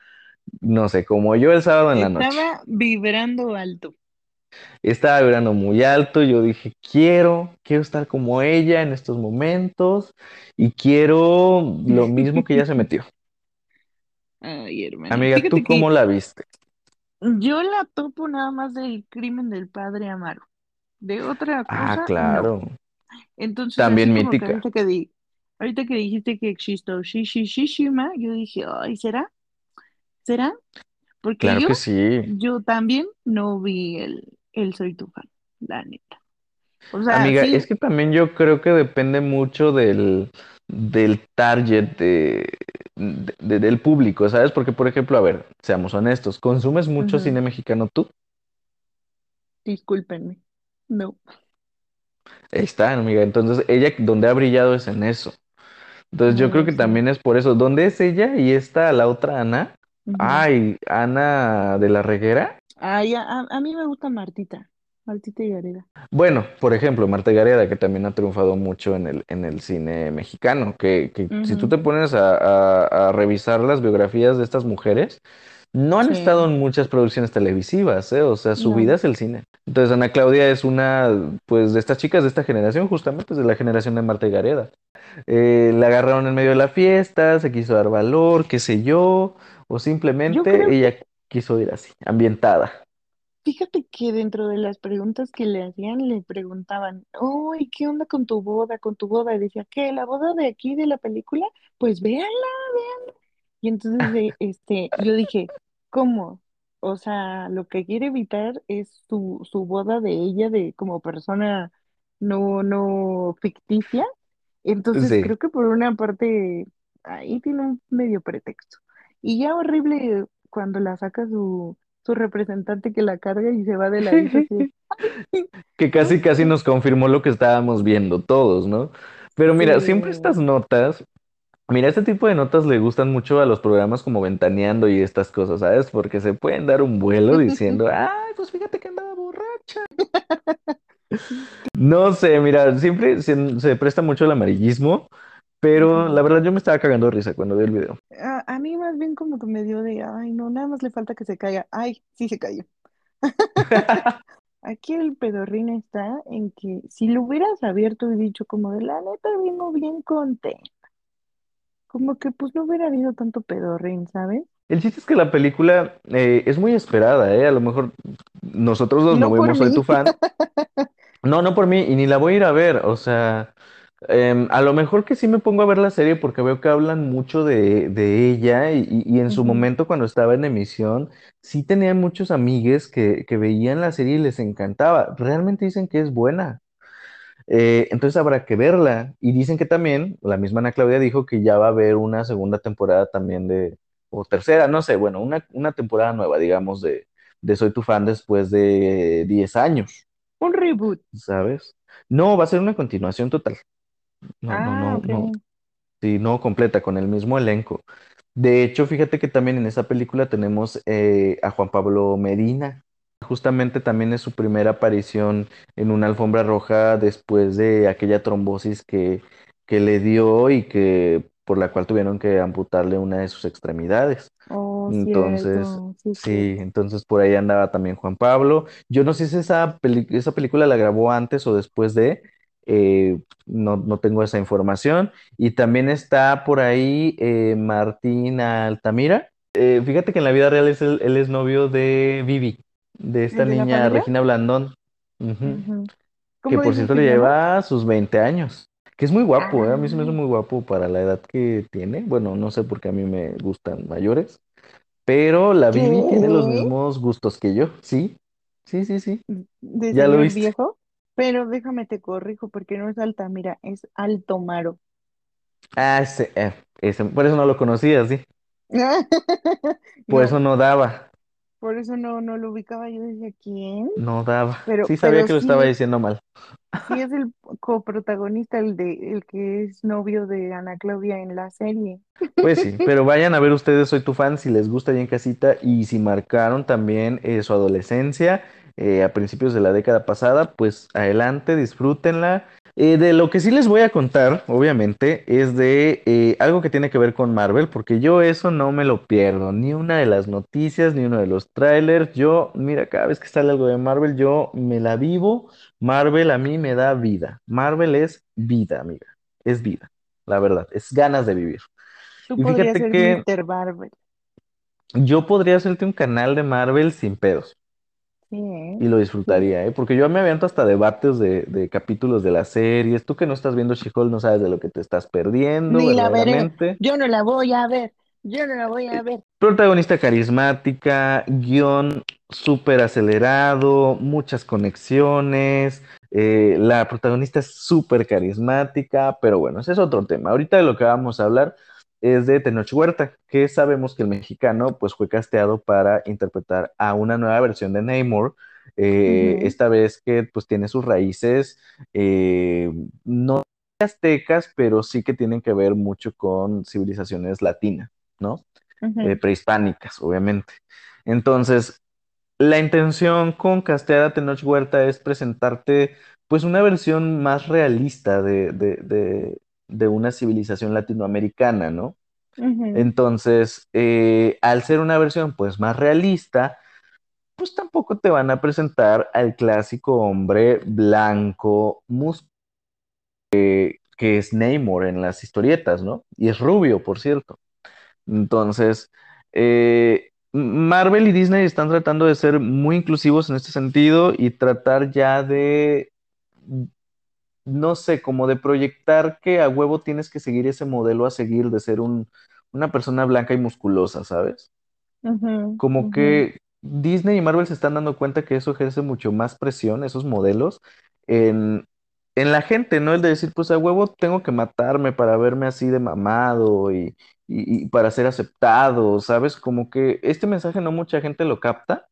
no sé, como yo el sábado en la noche. Estaba vibrando alto. Estaba vibrando muy alto, yo dije, quiero, quiero estar como ella en estos momentos y quiero lo mismo que ella se metió. Ay, hermano. Amiga, ¿tú cómo la viste? yo la topo nada más del crimen del padre Amaro. De otra Ah, cosa, no. claro, Entonces, así también como que mítica. ahorita que di, ahorita que dijiste que existo Shishishishima, yo dije, ay, ¿será? ¿Será? Porque Claro yo, que sí. yo también no vi el, el Soy tu fan, la neta. O sea, Amiga, sí, es que también yo creo que depende mucho del, del target de, de- de- del público, ¿sabes? Porque, por ejemplo, a ver, seamos honestos, ¿consumes mucho cine mexicano tú? discúlpenme. No. Ahí está, amiga. Entonces, ella donde ha brillado es en eso. Entonces, yo creo que también es por eso. ¿Dónde es ella y esta, la otra Ana? Ay, Ana de la Reguera. Ay, a, a- mí me gusta Martita, Martita y Gareda. Bueno, por ejemplo, Marta Gareda, que también ha triunfado mucho en el, en el cine mexicano, que, que si tú Ujú, te pones a, a- a revisar las biografías de estas mujeres, no han estado Sí, en muchas producciones televisivas, ¿eh? O sea, su vida no. es el cine. Entonces, Ana Claudia es una, pues, de estas chicas de esta generación, justamente es de la generación de Marta Gareda. Eh, la agarraron en medio de la fiesta, se quiso dar valor, qué sé yo, o Yo simplemente creo que ella quiso ir así, ambientada. Fíjate que dentro de las preguntas que le hacían, le preguntaban, ¡Uy, qué onda con tu boda, con tu boda! Y decía, ¿qué? ¿La boda de aquí de la película? Pues véanla, véanla. Y entonces, eh, este, yo dije, ¿cómo? O sea, lo que quiere evitar es su, su boda de ella, de como persona no, no ficticia. Entonces, Sí. creo que por una parte, ahí tiene un medio pretexto. Y ya horrible cuando la saca su su representante que la carga y se va de así de, que "Ay, casi casi nos confirmó lo que estábamos viendo todos, ¿no? Pero mira, siempre estas notas, mira, este tipo de notas le gustan mucho a los programas como Ventaneando y estas cosas, ¿sabes? Porque se pueden dar un vuelo diciendo, ay, pues fíjate que andaba borracha. No sé, mira, siempre se, se presta mucho el amarillismo, pero la verdad yo me estaba cagando de risa cuando vi el video. A, a mí más bien como que me dio de, ay, no, nada más le falta que se caiga. Ay, sí se cayó. Aquí el pedorrín está en que si lo hubieras abierto y dicho como de la neta vengo bien contento, como que pues no hubiera habido tanto pedorrín, ¿sabes? El chiste es que la película eh, es muy esperada, ¿eh? A lo mejor nosotros dos no No por vimos Soy tu fan. No, no por mí, y ni la voy a ir a ver, o sea, em, a lo mejor que sí me pongo a ver la serie porque veo que hablan mucho de, de ella y, en su momento cuando estaba en emisión, sí tenían muchos amigues que, que veían la serie y les encantaba. Realmente dicen que es buena, Eh, entonces habrá que verla. Y dicen que también, la misma Ana Claudia dijo que ya va a haber una segunda temporada también de, o tercera, no sé, bueno, una, una temporada nueva, digamos, de, de Soy tu fan después de 10 años. Un reboot. ¿sabes? No, va a ser una continuación total. No, no, Ah, no, ok. no. Sí, no completa, con el mismo elenco. De hecho, fíjate que también en esa película tenemos eh, a Juan Pablo Medina. Justamente también es su primera aparición en una alfombra roja después de aquella trombosis que, que le dio y que por la cual tuvieron que amputarle una de sus extremidades. Oh, Entonces, cierto, sí entonces por ahí andaba también Juan Pablo. Yo no sé si esa, peli- esa película la grabó antes o después de, eh, no, no tengo esa información. Y también está por ahí eh, Martín Altamira. Eh, fíjate que en la vida real es el- él es novio de Vivi. de esta ¿El de la niña? Regina Blandón. Que ¿Cómo por cierto le lleva sus 20 años. Que es muy guapo. A mí se me hace Ah, muy guapo para la edad que tiene. Bueno, no sé por qué a mí me gustan mayores. Pero la Bibi tiene los mismos gustos que yo. Sí, sí, sí, sí. De ¿Ya lo viste? viejo. Pero déjame te corrijo porque no es Altamira, es Altomaro. Ah, ese, eh, ese, por eso no lo conocía, sí. Por No, eso no daba, por eso no, no lo ubicaba. Yo decía, ¿quién? no daba. Pero, Sí sabía pero que lo estaba sí, diciendo mal. sí es el coprotagonista, el de, el que es novio de Ana Claudia en la serie. Pues sí, pero vayan a ver ustedes Soy tu fan si les gusta ahí en casita y si marcaron también eh, su adolescencia eh, a principios de la década pasada, pues adelante, disfrútenla. Eh, de lo que sí les voy a contar, obviamente, es de eh, algo que tiene que ver con Marvel, porque yo eso no me lo pierdo, ni una de las noticias, ni uno de los trailers. Yo, mira, cada vez que sale algo de Marvel, yo me la vivo. Marvel a mí me da vida. Marvel es vida, amiga, es vida, la verdad, es ganas de vivir. Tú Y podrías fíjate ser que Mr. Barber. yo podría hacerte un canal de Marvel sin pedos ¿eh? y lo disfrutaría, ¿eh? Porque yo me aviento hasta debates de, de capítulos de las series. Tú que no estás viendo She-Hulk no sabes de lo que te estás perdiendo, Ni la veré. verdaderamente. Yo no la voy a ver. Yo no la voy a ver. Protagonista carismática, guion súper acelerado, muchas conexiones. eh, la protagonista es súper carismática, pero bueno, ese es otro tema. Ahorita de lo que vamos a hablar es de Tenoch Huerta, que sabemos que el mexicano pues fue casteado para interpretar a una nueva versión de Namor. eh, esta vez que pues tiene sus raíces eh, no aztecas, pero sí que tienen que ver mucho con civilizaciones latinas, ¿no? eh, prehispánicas, obviamente. Entonces, la intención con castear a Tenoch Huerta es presentarte pues una versión más realista de, de, de, de una civilización latinoamericana, ¿no? Entonces, eh, al ser una versión pues más realista, pues tampoco te van a presentar al clásico hombre blanco, mus que es Namor en las historietas, ¿no? Y es rubio, por cierto. Entonces, eh, Marvel y Disney están tratando de ser muy inclusivos en este sentido y tratar ya de, no sé, como de proyectar que a huevo tienes que seguir ese modelo a seguir de ser un, una persona blanca y musculosa, ¿sabes? Como que Disney y Marvel se están dando cuenta que eso ejerce mucho más presión, esos modelos, en, en la gente, ¿no? El de decir, pues a huevo tengo que matarme para verme así de mamado y, y, y para ser aceptado, ¿sabes? Como que este mensaje no mucha gente lo capta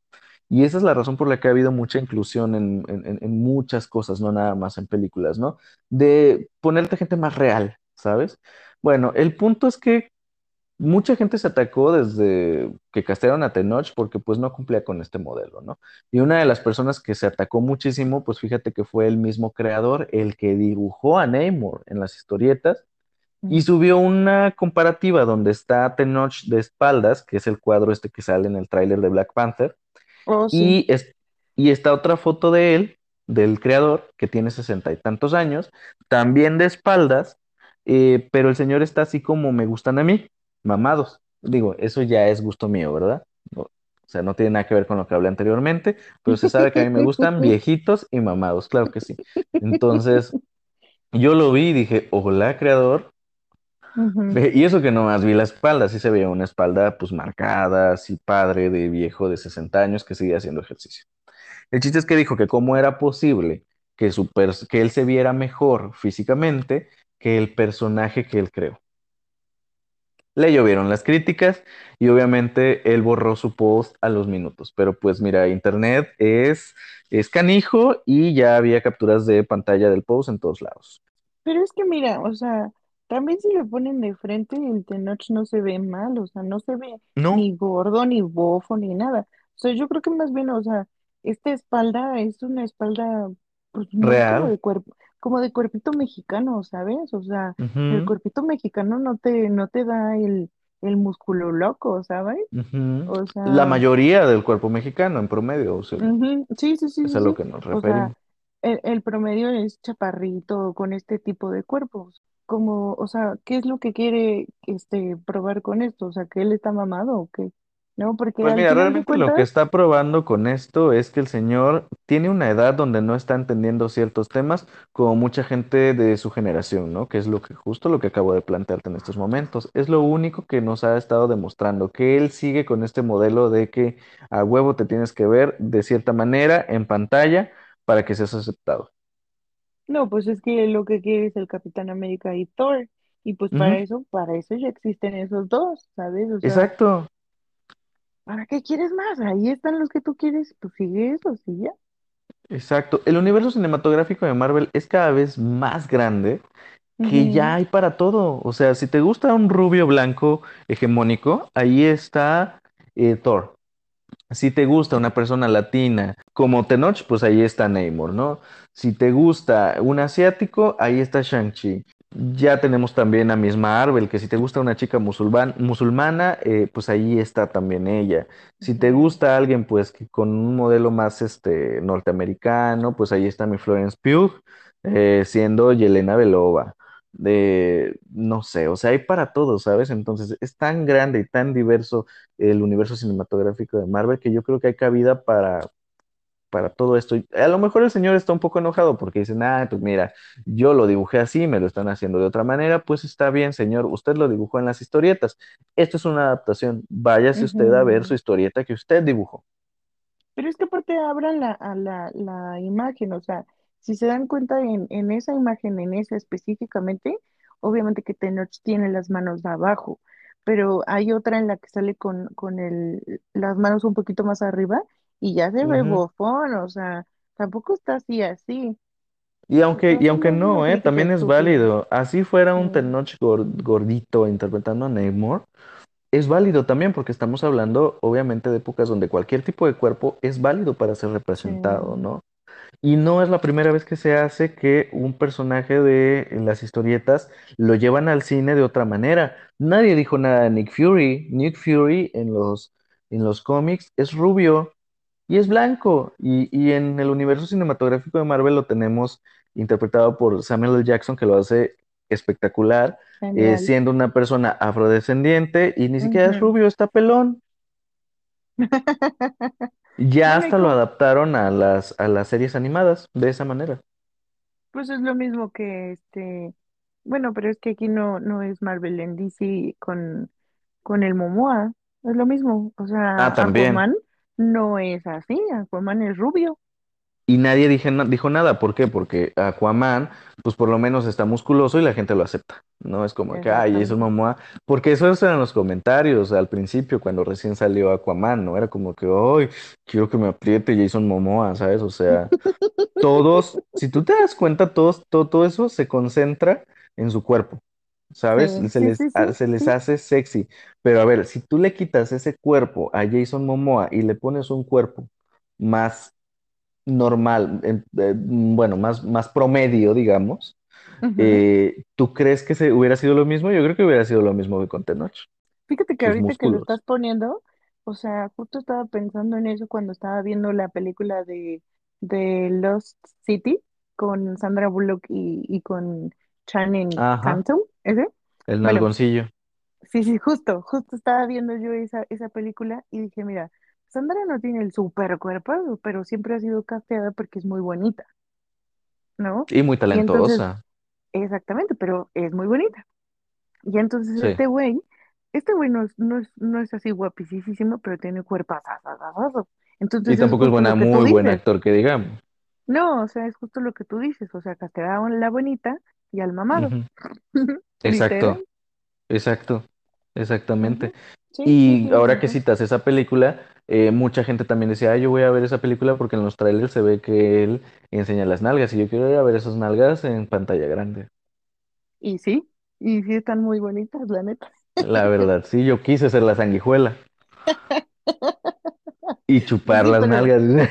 y esa es la razón por la que ha habido mucha inclusión en, en, en muchas cosas, no nada más en películas, ¿no? De ponerte gente más real, ¿sabes? Bueno, el punto es que mucha gente se atacó desde que castearon a Tenoch porque pues no cumplía con este modelo, ¿no? Y una de las personas que se atacó muchísimo, pues fíjate que fue el mismo creador, el que dibujó a Namor en las historietas y subió una comparativa donde está Tenoch de espaldas, que es el cuadro este que sale en el tráiler de Black Panther, Oh, sí. y, es, y está otra foto de él, del creador, que tiene sesenta y tantos años, también de espaldas, eh, pero el señor está así como me gustan a mí, mamados. Digo, eso ya es gusto mío, ¿verdad? O sea, no tiene nada que ver con lo que hablé anteriormente, pero se sabe que a mí me gustan viejitos y mamados, claro que sí. Entonces, yo lo vi y dije, hola, creador. Y eso que nomás vi la espalda, sí se veía una espalda pues marcada, así padre de viejo de 60 años que seguía haciendo ejercicio. El chiste es que dijo que cómo era posible que, su que él se viera mejor físicamente que el personaje que él creó. Le llovieron las críticas y obviamente él borró su post a los minutos. Pero pues mira, internet es, es canijo y ya había capturas de pantalla del post en todos lados. Pero es que mira, o sea, también si le ponen de frente, el Tenoch no se ve mal, o sea, no se ve No, ni gordo, ni bofo, ni nada. O sea, yo creo que más bien, o sea, esta espalda es una espalda, pues muy como real. de cuerpo, como de cuerpito mexicano, ¿sabes? O sea, el Ujú, cuerpito mexicano no te, no te da el, el músculo loco, ¿sabes? ujú. O La sea, mayoría del cuerpo mexicano en promedio, o sea, ujú, Sí, sí, sí, es sí, a lo sí. que nos O sea, referimos. el, el promedio es chaparrito con este tipo de cuerpos. Como, o sea, ¿qué es lo que quiere este probar con esto? O sea, que él está mamado o qué. ¿no? Porque Pues al mira, final de realmente lo que está probando con esto es que el señor tiene una edad donde no está entendiendo ciertos temas, como mucha gente de su generación, ¿no? Que es lo que justo lo que acabo de plantearte en estos momentos. Es lo único que nos ha estado demostrando, que él sigue con este modelo de que a huevo te tienes que ver de cierta manera en pantalla para que seas aceptado. No, pues es que lo que quiere es el Capitán América y Thor. Y pues para eso, para eso ya existen esos dos, ¿sabes? O sea, Exacto, ¿para qué quieres más? Ahí están los que tú quieres, pues sigue eso, sí, ya. exacto. El universo cinematográfico de Marvel es cada vez más grande que ya hay para todo. O sea, si te gusta un rubio blanco hegemónico, ahí está eh, Thor. Si te gusta una persona latina como Tenoch, pues ahí está Namor, ¿no? Si te gusta un asiático, ahí está Shang-Chi. Ya tenemos también a Miss Marvel, que si te gusta una chica musulmana, eh, pues ahí está también ella. Si te gusta alguien, pues que con un modelo más este, norteamericano, pues ahí está mi Florence Pugh, eh, siendo Yelena Belova. De, no sé, o sea, hay para todo, ¿sabes? Entonces es tan grande y tan diverso el universo cinematográfico de Marvel, que yo creo que hay cabida para, para todo esto. A lo mejor el señor está un poco enojado porque dice, ah, pues mira, yo lo dibujé así, me lo están haciendo de otra manera, pues está bien, señor, usted lo dibujó en las historietas. Esto es una adaptación, váyase usted a ver su historieta que usted dibujó. Pero es que aparte abran la, a la, la imagen, o sea, si se dan cuenta en, en esa imagen, en esa específicamente, obviamente que Tenoch tiene las manos abajo, pero hay otra en la que sale con, con el, las manos un poquito más arriba y ya se ve Ujú. bofón, o sea, tampoco está así, así. Y aunque, y aunque no ¿eh? También es válido. Así fuera Sí, un Tenoch gor- gordito interpretando a Namor, es válido también porque estamos hablando, obviamente, de épocas donde cualquier tipo de cuerpo es válido para ser sí. representado, ¿no? Y no es la primera vez que se hace que un personaje de las historietas lo llevan al cine de otra manera. Nadie dijo nada de Nick Fury. Nick Fury en los, en los cómics es rubio y es blanco. Y, y en el universo cinematográfico de Marvel lo tenemos interpretado por Samuel L. Jackson, que lo hace espectacular, eh, siendo una persona afrodescendiente y ni siquiera es rubio, está pelón. Ya hasta lo adaptaron a las, a las series animadas de esa manera. pues es lo mismo que este, bueno, pero es que aquí no, no es Marvel en DC con con el Momoa. Es lo mismo. O sea, Ah, también. Aquaman no es así. Aquaman es rubio. Y nadie dije dijo nada. ¿Por qué? Porque Aquaman, pues por lo menos está musculoso y la gente lo acepta. No es como que, ay, Jason. Momoa. Porque eso eran los comentarios al principio, cuando recién salió Aquaman, ¿no? Era como que, ay, quiero que me apriete Jason Momoa, ¿sabes? O sea, todos, si tú te das cuenta, todos, todo, todo eso se concentra en su cuerpo, Sí, ¿sabes? Se les, sí, se les hace sexy. Pero a ver, si tú le quitas ese cuerpo a Jason Momoa y le pones un cuerpo más normal, eh, bueno, más, más promedio, digamos, eh, ¿tú crees que se hubiera sido lo mismo? Yo creo que hubiera sido lo mismo que con Tenoch, Fíjate que ahorita que lo estás poniendo, o sea, justo estaba pensando en eso cuando estaba viendo la película de, de Lost City con Sandra Bullock y, y con Channing Ajá, Tatum, ¿ese? el Bueno, nalgoncillo. Sí, sí, justo, justo estaba viendo yo esa, esa película y dije, mira, Sandra no tiene el super cuerpo, pero siempre ha sido casteada porque es muy bonita, ¿no? Y muy Y entonces, talentosa. exactamente, pero es muy bonita. Y entonces Sí. este güey, este güey no es, no es, no es así guapísimo, pero tiene cuerpo Y Entonces es tampoco es buena, muy buen actor que digamos. No, o sea, es justo lo que tú dices, o sea, castearon a la bonita y al mamado. Exacto, exacto, exactamente. Sí, Y ahora que citas esa película, eh, mucha gente también decía, "Ay, yo voy a ver esa película porque en los trailers se ve que él enseña las nalgas y yo quiero ir a ver esas nalgas en pantalla grande. Y sí, y sí están muy bonitas, la neta. La verdad, sí, yo quise ser la sanguijuela y chupar sí, las pero, nalgas.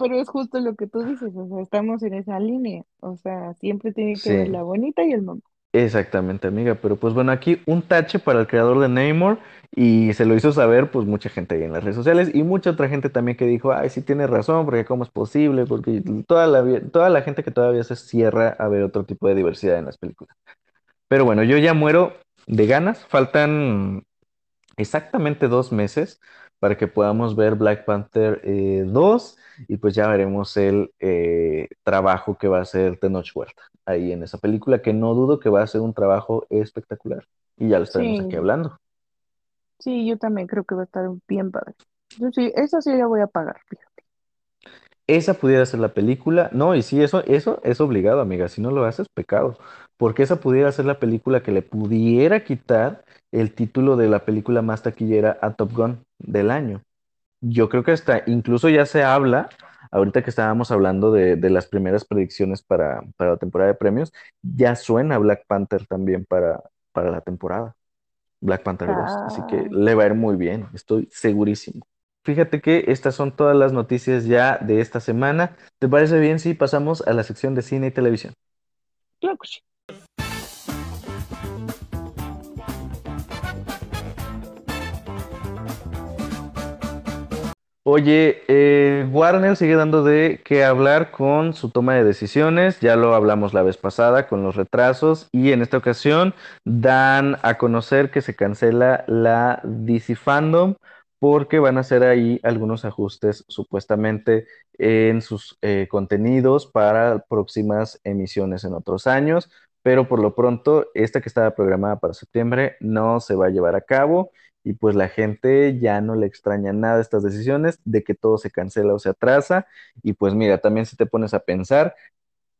pero es justo lo que tú dices, o sea, estamos en esa línea, o sea, siempre tiene que ver Sí, la bonita y el mamá. exactamente, amiga. Pero pues bueno, aquí un tache para el creador de Namor y se lo hizo saber pues mucha gente ahí en las redes sociales y mucha otra gente también que dijo, ay, sí tiene razón, porque cómo es posible, porque toda la, toda la gente que todavía se cierra a ver otro tipo de diversidad en las películas. Pero bueno, yo ya muero de ganas, faltan exactamente dos meses para que podamos ver Black Panther eh, 2 y pues ya veremos el eh, trabajo que va a hacer Tenoch Huerta ahí en esa película, que no dudo que va a ser un trabajo espectacular. Y ya lo estaremos aquí hablando. sí, yo también creo que va a estar bien padre. Yo sí, esa sí la voy a pagar, fíjate. Esa pudiera ser la película. No, y sí, eso, eso es obligado, amiga. Si no lo haces, pecado. Porque esa pudiera ser la película que le pudiera quitar el título de la película más taquillera a Top Gun del año. Yo creo que hasta incluso ya se habla, ahorita que estábamos hablando de, de las primeras predicciones para, para la temporada de premios, ya suena Black Panther también para, para la temporada, Black Panther 2. Así que Ah, le va a ir muy bien, estoy segurísimo. Fíjate que estas son todas las noticias ya de esta semana. ¿Te parece bien si pasamos a la sección de cine y televisión? claro que sí. Oye, eh, Warner sigue dando de qué hablar con su toma de decisiones, ya lo hablamos la vez pasada con los retrasos y en esta ocasión dan a conocer que se cancela la DC Fandom porque van a hacer ahí algunos ajustes supuestamente en sus eh, contenidos para próximas emisiones en otros años, pero por lo pronto esta que estaba programada para septiembre no se va a llevar a cabo y pues la gente ya no le extraña nada estas decisiones de que todo se cancela o se atrasa. Y pues mira, también si te pones a pensar,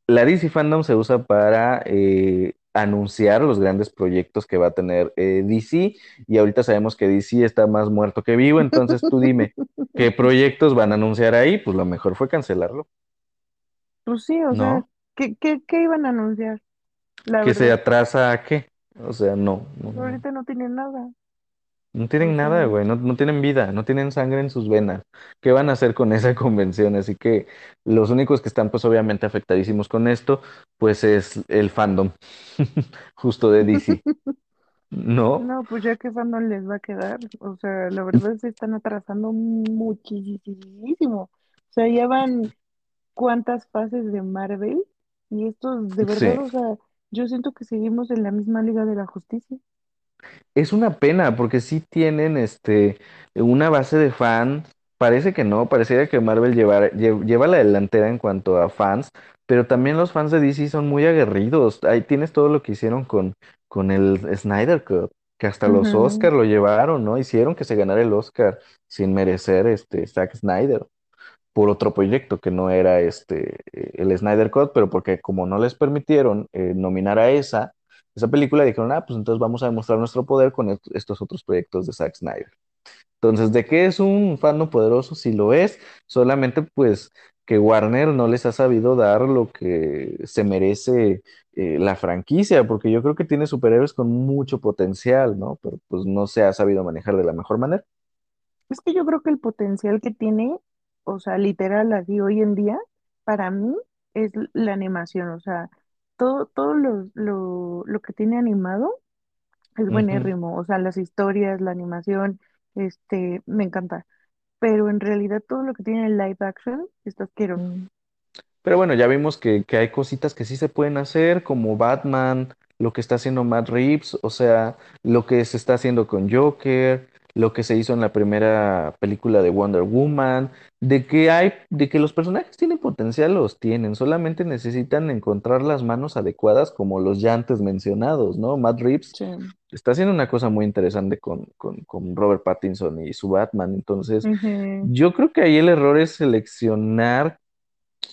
la DC Fandom se usa para eh, anunciar los grandes proyectos que va a tener eh, DC y ahorita sabemos que DC está más muerto que vivo, entonces tú dime, ¿qué proyectos van a anunciar ahí? Pues lo mejor fue cancelarlo, Pues sí, o sea, ¿no? ¿qué, qué, qué iban a anunciar? La ¿Que se atrasa a qué? O sea, no, no, no. ahorita no tienen nada. No tienen nada, güey, no, no tienen vida, no tienen sangre en sus venas. ¿Qué van a hacer con esa convención? Así que los únicos que están pues obviamente afectadísimos con esto, pues es el fandom, justo de DC, ¿no? no, pues ya que fan no les va a quedar. O sea, la verdad se están atrasando muchísimo. O sea, ya van cuántas fases de Marvel y esto de Sí. verdad, o sea, yo siento que seguimos en la misma Liga de la Justicia. Es una pena porque sí tienen este una base de fans. Parece que no, pareciera que Marvel llevar- lle- lleva la delantera en cuanto a fans, pero también los fans de DC son muy aguerridos. Ahí tienes todo lo que hicieron con, con el Snyder Cut, que hasta los Ujú, Oscar lo llevaron, ¿no? Hicieron que se ganara el Oscar sin merecer este Zack Snyder por otro proyecto que no era este eh, el Snyder Cut, pero porque como no les permitieron eh, nominar a esa, esa película, dijeron, ah, pues entonces vamos a demostrar nuestro poder con est- estos otros proyectos de Zack Snyder. Entonces, ¿de qué es un fandom poderoso? Si lo es, solamente pues que Warner no les ha sabido dar lo que se merece eh, la franquicia, porque yo creo que tiene superhéroes con mucho potencial, ¿no? Pero pues no se ha sabido manejar de la mejor manera. Es que yo creo que el potencial que tiene, o sea, literal, así hoy en día, para mí es la animación, o sea, todo, todo lo, lo, lo que tiene animado es buenérrimo, o sea, las historias, la animación, este, me encanta, pero en realidad todo lo que tiene el live action está asqueroso. Pero bueno, ya vimos que, que hay cositas que sí se pueden hacer, como Batman, lo que está haciendo Matt Reeves, o sea, lo que se está haciendo con Joker, lo que se hizo en la primera película de Wonder Woman, de que hay, de que los personajes tienen potencial, los tienen, solamente necesitan encontrar las manos adecuadas, como los ya antes mencionados, ¿no? Matt Reeves Sí. está haciendo una cosa muy interesante con, con, con Robert Pattinson y su Batman, entonces yo creo que ahí el error es seleccionar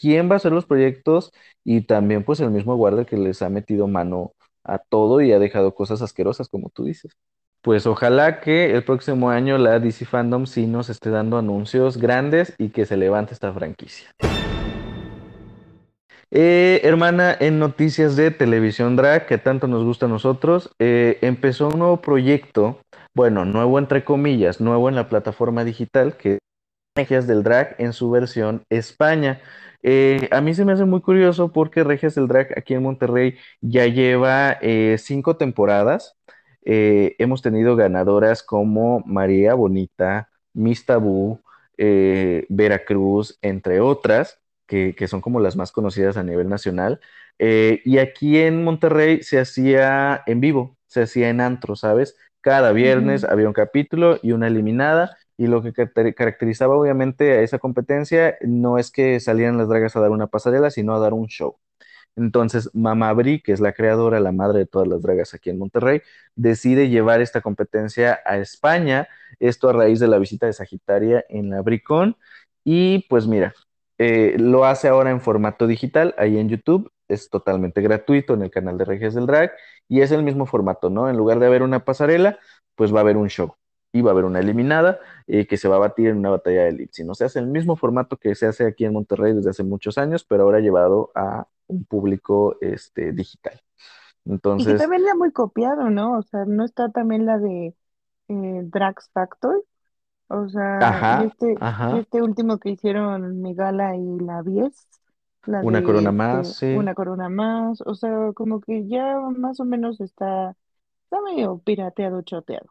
quién va a hacer los proyectos y también pues el mismo Warner que les ha metido mano a todo y ha dejado cosas asquerosas, como tú dices. Pues ojalá que el próximo año la DC Fandom sí nos esté dando anuncios grandes y que se levante esta franquicia. Eh, hermana, en noticias de Televisión Drag, que tanto nos gusta a nosotros, eh, empezó un nuevo proyecto, bueno, nuevo entre comillas, nuevo en la plataforma digital, que Regias del Drag en su versión España. Eh, a mí se me hace muy curioso porque Regias del Drag aquí en Monterrey ya lleva cinco temporadas. Eh, hemos tenido ganadoras como María Bonita, Miss Tabú, eh, Veracruz, entre otras, que, que son como las más conocidas a nivel nacional. Eh, y aquí en Monterrey se hacía en vivo. se hacía en antro, ¿sabes? Cada viernes había un capítulo y una eliminada. Y lo que caracter- caracterizaba obviamente a esa competencia no es que salieran las dragas a dar una pasarela, sino a dar un show. Entonces, Mama Bri, que es la creadora, la madre de todas las dragas aquí en Monterrey, decide llevar esta competencia a España, esto a raíz de la visita de Sagitaria en la Bricón. Y pues mira, eh, lo hace ahora en formato digital, ahí en YouTube, es totalmente gratuito en el canal de Regias del Drag, y es el mismo formato, ¿no? En lugar de haber una pasarela, pues va a haber un show. Y va a haber una eliminada eh, que se va a batir en una batalla de lip sync. O sea, es el mismo formato que se hace aquí en Monterrey desde hace muchos años, pero ahora llevado a un público este, digital. Y que Entonces, también ya muy copiado, ¿no? O sea, no está también la de eh, Drax Factor. O sea, y ajá, este, y ajá, este último que hicieron Migala y la Bies, la una de corona más, este, sí. una corona más, o sea, como que ya más o menos está, está medio pirateado, choteado.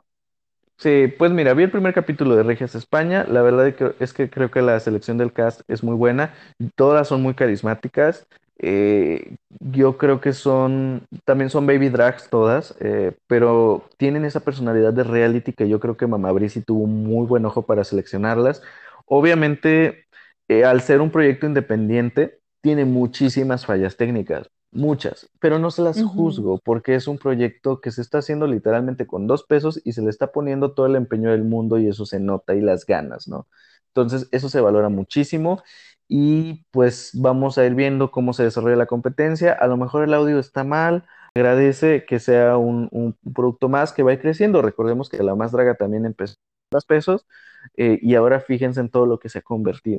Sí, pues mira, vi el primer capítulo de Regias España. La verdad es que creo que la selección del cast es muy buena. Todas son muy carismáticas. Eh, yo creo que son, también son baby drags todas, eh, pero tienen esa personalidad de reality que yo creo que Mamá Brisi tuvo un muy buen ojo para seleccionarlas. Obviamente, eh, al ser un proyecto independiente, tiene muchísimas fallas técnicas. Muchas, pero no se las juzgo porque es un proyecto que se está haciendo literalmente con dos pesos y se le está poniendo todo el empeño del mundo y eso se nota y las ganas, ¿no? Entonces, eso se valora muchísimo y pues vamos a ir viendo cómo se desarrolla la competencia. A lo mejor el audio está mal, agradece que sea un, producto más que va a creciendo. Recordemos que la más draga también empezó dos pesos eh, y ahora fíjense en todo lo que se ha convertido.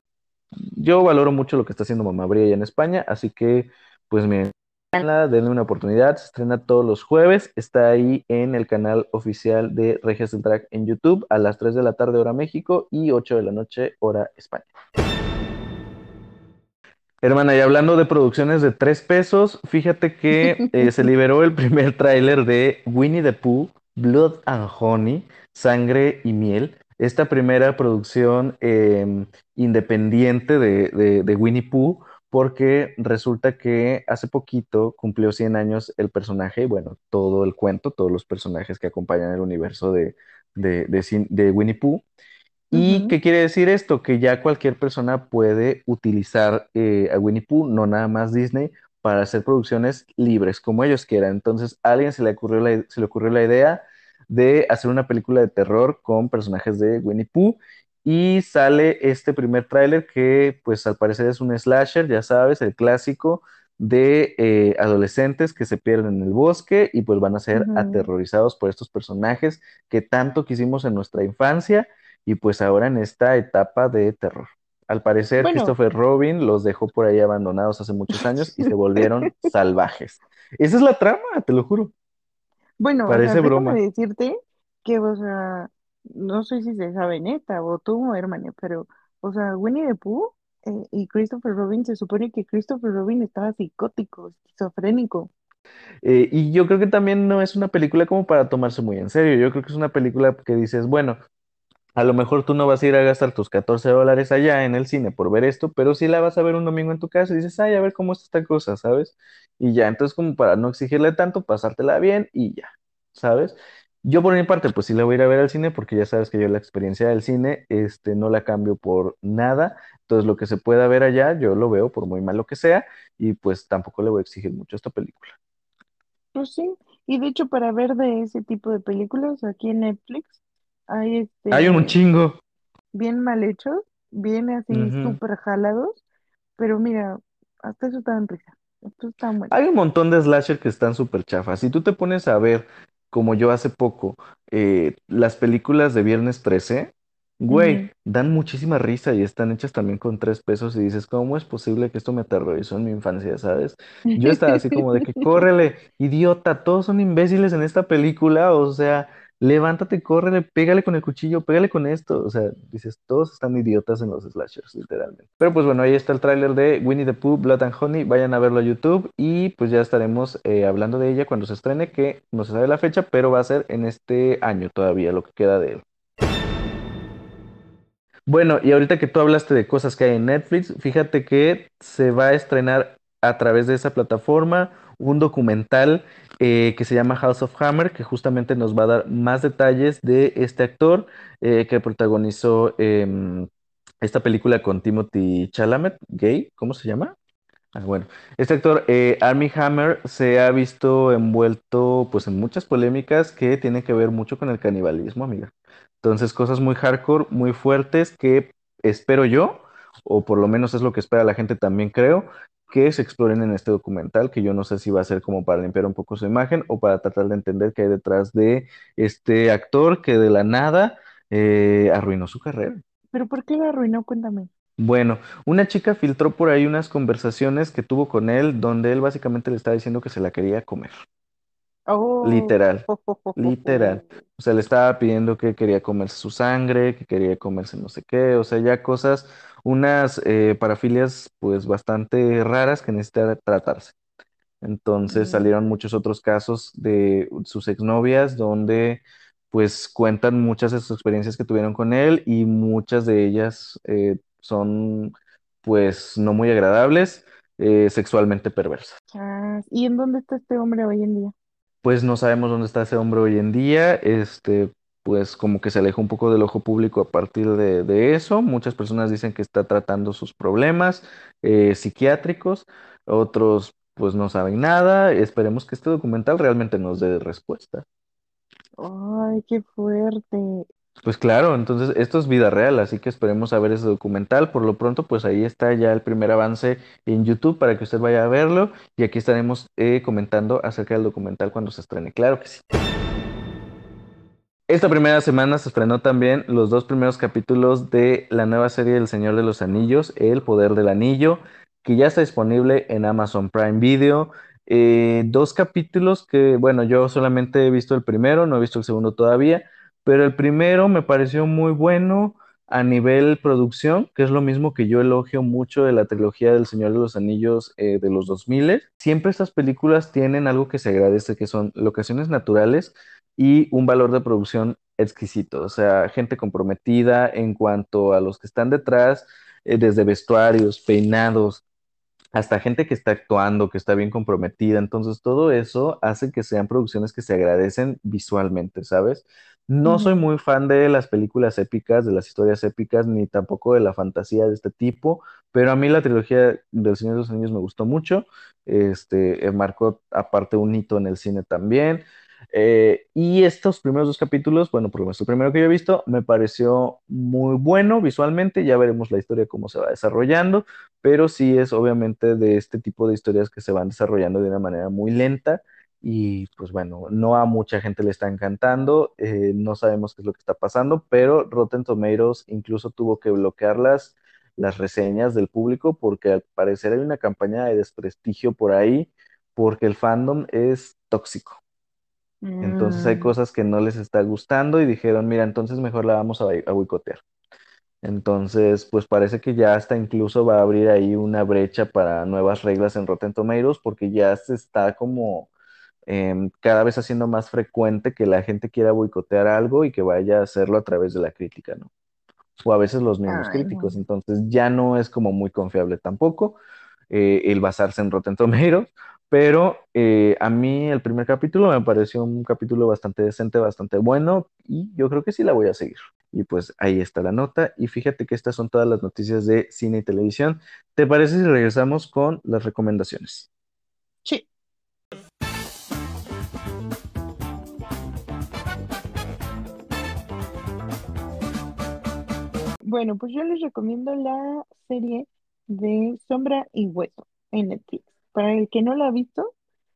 Yo valoro mucho lo que está haciendo Mamá allá en España, así que pues véanla, denle una oportunidad, se estrena todos los jueves, está ahí en el canal oficial de Regias del Drag en YouTube a las 3 de la tarde hora México y 8 de la noche hora España. Hermana, y hablando de producciones de tres pesos, fíjate que eh, se liberó el primer tráiler de Winnie the Pooh, Blood and Honey, Sangre y Miel. Esta primera producción eh, independiente de, de, de Winnie Pooh, porque resulta que hace poquito cumplió 100 años el personaje, y bueno, todo el cuento, todos los personajes que acompañan el universo de, de, de, Cin- de Winnie Pooh. ¿Y ujú, qué quiere decir esto? Que ya cualquier persona puede utilizar eh, a Winnie Pooh, no nada más Disney, para hacer producciones libres, como ellos quieran. Entonces, a alguien se le ocurrió la, se le ocurrió la idea de hacer una película de terror con personajes de Winnie Pooh y sale este primer tráiler que, pues, al parecer es un slasher, ya sabes, el clásico de eh, adolescentes que se pierden en el bosque y pues van a ser aterrorizados por estos personajes que tanto quisimos en nuestra infancia y pues ahora en esta etapa de terror. Al parecer, Bueno, Christopher Robin los dejó por ahí abandonados hace muchos años y se volvieron salvajes. Esa es la trama, te lo juro. bueno, o sea, Parece broma. decirte que, o sea, no sé si se sabe neta o tú, hermano, pero, o sea, Winnie the Pooh eh, y Christopher Robin, se supone que Christopher Robin estaba psicótico, esquizofrénico. Eh, y yo creo que también no es una película como para tomarse muy en serio. Yo creo que es una película que dices, bueno, A lo mejor tú no vas a ir a gastar tus 14 dólares allá en el cine por ver esto, pero sí la vas a ver un domingo en tu casa y dices, ay, a ver cómo está esta cosa, ¿sabes? Y ya, entonces como para no exigirle tanto, pasártela bien y ya, ¿sabes? Yo por mi parte, pues sí la voy a ir a ver al cine porque ya sabes que yo la experiencia del cine, este, no la cambio por nada. Entonces lo que se pueda ver allá, yo lo veo por muy malo que sea y pues tampoco le voy a exigir mucho a esta película. Pues sí, y de hecho para ver de ese tipo de películas aquí en Netflix hay Hay un este chingo. bien mal hechos, bien así súper jalados, pero mira, hasta eso está en risa, estos están buenos. Hay un montón de slasher que están súper chafas. Si tú te pones a ver, como yo hace poco, eh, las películas de Viernes 13, güey, Ujú. dan muchísima risa y están hechas también con tres pesos y dices, ¿cómo es posible que esto me aterrorizó en mi infancia, ¿sabes? Yo estaba así como de que, córrele, idiota, todos son imbéciles en esta película, o sea, levántate, córrele, pégale con el cuchillo, pégale con esto, o sea, dices, todos están idiotas en los slashers, literalmente. Pero pues bueno, ahí está el tráiler de Winnie the Pooh, Blood and Honey, vayan a verlo a YouTube y pues ya estaremos eh, hablando de ella cuando se estrene, que no se sabe la fecha, pero va a ser en este año todavía, lo que queda de él. Bueno, y ahorita que tú hablaste de cosas que hay en Netflix, fíjate que se va a estrenar a través de esa plataforma un documental eh, que se llama House of Hammer, que justamente nos va a dar más detalles de este actor eh, que protagonizó em, esta película con Timothy Chalamet, gay, ¿cómo se llama? Ah, bueno, este actor, eh, Armie Hammer, se ha visto envuelto pues en muchas polémicas que tienen que ver mucho con el canibalismo, amiga. Entonces, cosas muy hardcore, muy fuertes que espero yo, o por lo menos es lo que espera la gente también creo, que se exploren en este documental, que yo no sé si va a ser como para limpiar un poco su imagen o para tratar de entender qué hay detrás de este actor que de la nada eh, arruinó su carrera. ¿Pero por qué la arruinó? Cuéntame. Bueno, una chica filtró por ahí unas conversaciones que tuvo con él donde él básicamente le estaba diciendo que se la quería comer. Oh, Literal, literal. O sea, le estaba pidiendo que quería comerse su sangre, que quería comerse no sé qué, o sea, ya cosas, unas eh, parafilias pues bastante raras que necesita tratarse. Entonces Mm, salieron muchos otros casos de sus exnovias donde pues cuentan muchas de sus experiencias que tuvieron con él y muchas de ellas eh, son pues no muy agradables, eh, sexualmente perversas. chas. ¿Y en dónde está este hombre hoy en día? Pues no sabemos dónde está ese hombre hoy en día, este pues como que se alejó un poco del ojo público a partir de, de eso. Muchas personas dicen que está tratando sus problemas eh, psiquiátricos, otros pues no saben nada. Esperemos que este documental realmente nos dé respuesta. Ay, qué fuerte. Pues claro, entonces esto es vida real, así que esperemos a ver ese documental. Por lo pronto, pues ahí está ya el primer avance en YouTube para que usted vaya a verlo y aquí estaremos eh, comentando acerca del documental cuando se estrene. Claro que sí. Esta primera semana se estrenó también los dos primeros capítulos de la nueva serie El Señor de los Anillos, El Poder del Anillo, que ya está disponible en Amazon Prime Video. Eh, dos capítulos que, bueno, yo solamente he visto el primero, no he visto el segundo todavía, pero el primero me pareció muy bueno a nivel producción, que es lo mismo que yo elogio mucho de la trilogía del Señor de los Anillos eh, de los 2000. Siempre estas películas tienen algo que se agradece, que son locaciones naturales y un valor de producción exquisito, o sea, gente comprometida en cuanto a los que están detrás, eh, desde vestuarios, peinados, hasta gente que está actuando, que está bien comprometida. Entonces, todo eso hace que sean producciones que se agradecen visualmente, ¿sabes? No soy muy fan de las películas épicas, de las historias épicas, ni tampoco de la fantasía de este tipo, pero a mí la trilogía del Señor de los Anillos me gustó mucho. Este, eh, marcó aparte un hito en el cine también. Eh, y estos primeros dos capítulos, bueno, por lo menos el primero que yo he visto, me pareció muy bueno visualmente. Ya veremos la historia cómo se va desarrollando pero sí es obviamente de este tipo de historias que se van desarrollando de una manera muy lenta y pues bueno, no a mucha gente le está encantando, eh, no sabemos qué es lo que está pasando, pero Rotten Tomatoes incluso tuvo que bloquear las, las reseñas del público porque al parecer hay una campaña de desprestigio por ahí porque el fandom es tóxico. Entonces hay Mm, cosas que no les está gustando y dijeron, mira, entonces mejor la vamos a, a boicotear. Entonces, pues parece que ya hasta incluso va a abrir ahí una brecha para nuevas reglas en Rotten Tomatoes, porque ya se está como em, cada vez haciendo más frecuente que la gente quiera boicotear algo y que vaya a hacerlo a través de la crítica, ¿no? O a veces los mismos ay, críticos. Entonces ya no es como muy confiable tampoco eh, el basarse en Rotten Tomatoes, pero eh, a mí el primer capítulo me pareció un capítulo bastante decente, bastante bueno y yo creo que sí la voy a seguir. Y pues ahí está la nota y fíjate que estas son todas las noticias de cine y televisión. ¿Te parece si regresamos con las recomendaciones? Sí. Bueno, pues yo les recomiendo la serie de Sombra y Hueso en Netflix. Para el que no la ha visto,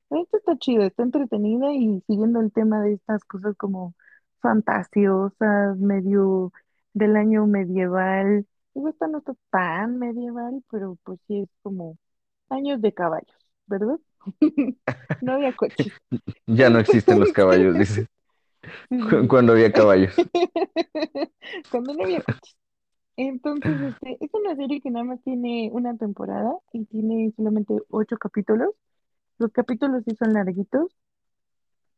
esto está chido, está entretenida y siguiendo el tema de estas cosas como fantasiosas, medio del año medieval. Digo, esta no está tan medieval, pero pues sí es como años de caballos, ¿verdad? No había coches. Ya no existen los caballos, dice, cuando había caballos. Cuando no había coches. Entonces, este, es una serie que nada más tiene una temporada y tiene solamente ocho capítulos. Los capítulos sí son larguitos,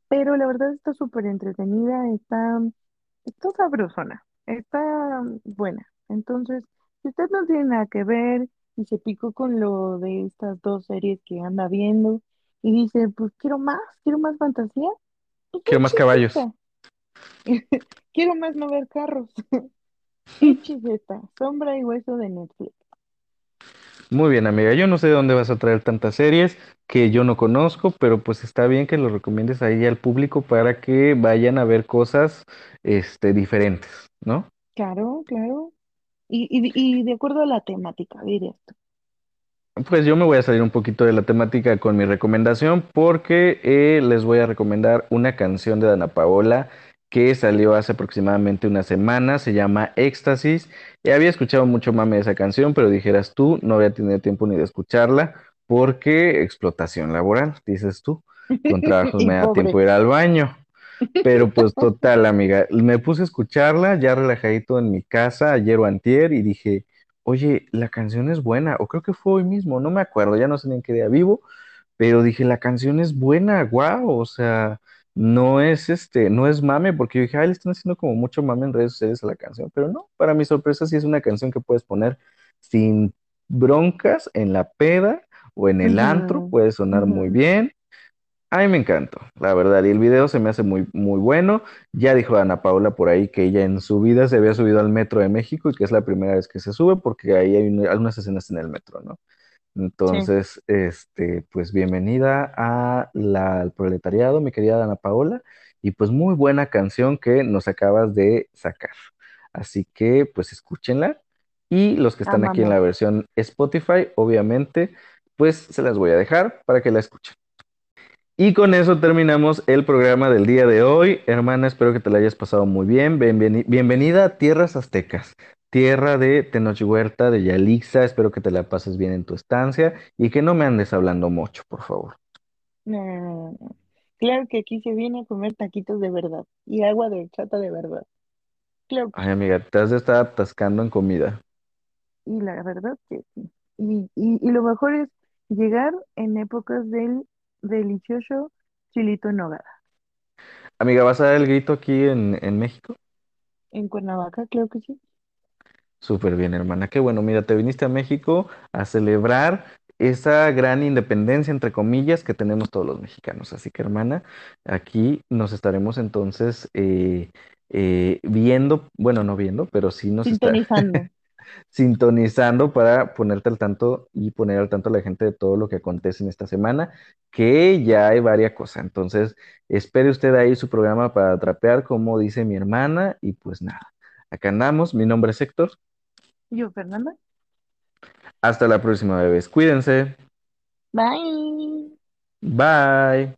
pero la verdad está súper entretenida, está, está sabrosona, está buena. Entonces, si usted no tiene nada que ver y se picó con lo de estas dos series que anda viendo y dice, pues quiero más, quiero más fantasía. Pues Quiero más caballos. Quiero más no ver carros. Esta, Sombra y Hueso de Netflix. Muy bien, amiga. Yo no sé de dónde vas a traer tantas series que yo no conozco, pero pues está bien que lo recomiendes ahí al público para que vayan a ver cosas, este, diferentes, ¿no? Claro, claro. Y, y, y de acuerdo a la temática, diré esto. Pues yo me voy a salir un poquito de la temática con mi recomendación porque eh, les voy a recomendar una canción de Dana Paola que salió hace aproximadamente una semana, se llama Éxtasis. Y había escuchado mucho mame de esa canción, pero dijeras tú, no había tenido tiempo ni de escucharla porque explotación laboral, dices tú, con trabajos me da tiempo de ir al baño. Pero pues total, amiga, me puse a escucharla ya relajadito en mi casa ayer o antier y dije, oye, la canción es buena, o creo que fue hoy mismo, no me acuerdo, ya no sé ni en qué día vivo, pero dije, la canción es buena, wow, o sea, no es este, no es mame, porque yo dije, ay, le están haciendo como mucho mame en redes sociales a la canción, pero no, para mi sorpresa sí es una canción que puedes poner sin broncas en la peda o en el antro, puede sonar muy bien. A mí me encantó, la verdad, y el video se me hace muy, muy bueno. Ya dijo Ana Paula por ahí que ella en su vida se había subido al metro de México y que es la primera vez que se sube porque ahí hay un- algunas escenas en el metro, ¿no? Sí, Entonces, este, pues bienvenida a la, al proletariado, mi querida Ana Paola, y pues muy buena canción que nos acabas de sacar. Así que, pues escúchenla. Y los que están aquí en la versión Spotify, obviamente, pues se las voy a dejar para que la escuchen. Y con eso terminamos el programa del día de hoy. Hermana, espero que te la hayas pasado muy bien. Bienveni- bienvenida a Tierras Aztecas, tierra de Tenochhuerta, de Yalixa. Espero que te la pases bien en tu estancia y que no me andes hablando mucho, por favor. No, no, no, no. Claro que aquí se viene a comer taquitos de verdad y agua de horchata de verdad. Claro que Ay, amiga, te has de estar atascando en comida. Y la verdad que sí. Y, y, y lo mejor es llegar en épocas del delicioso chilito en nogada. Amiga, ¿vas a dar el grito aquí en, en México? En Cuernavaca, claro que sí. Súper bien, hermana. Qué bueno, mira, te viniste a México a celebrar esa gran independencia, entre comillas, que tenemos todos los mexicanos. Así que, hermana, aquí nos estaremos entonces eh, eh, viendo, bueno, no viendo, pero sí nos está Sintonizando. sintonizando para ponerte al tanto y poner al tanto a la gente de todo lo que acontece en esta semana, que ya hay varias cosas. Entonces, espere usted ahí su programa para trapear, como dice mi hermana, y pues nada, acá andamos. Mi nombre es Héctor. Yo, Fernanda. Hasta la próxima, bebés. Cuídense. Bye. Bye.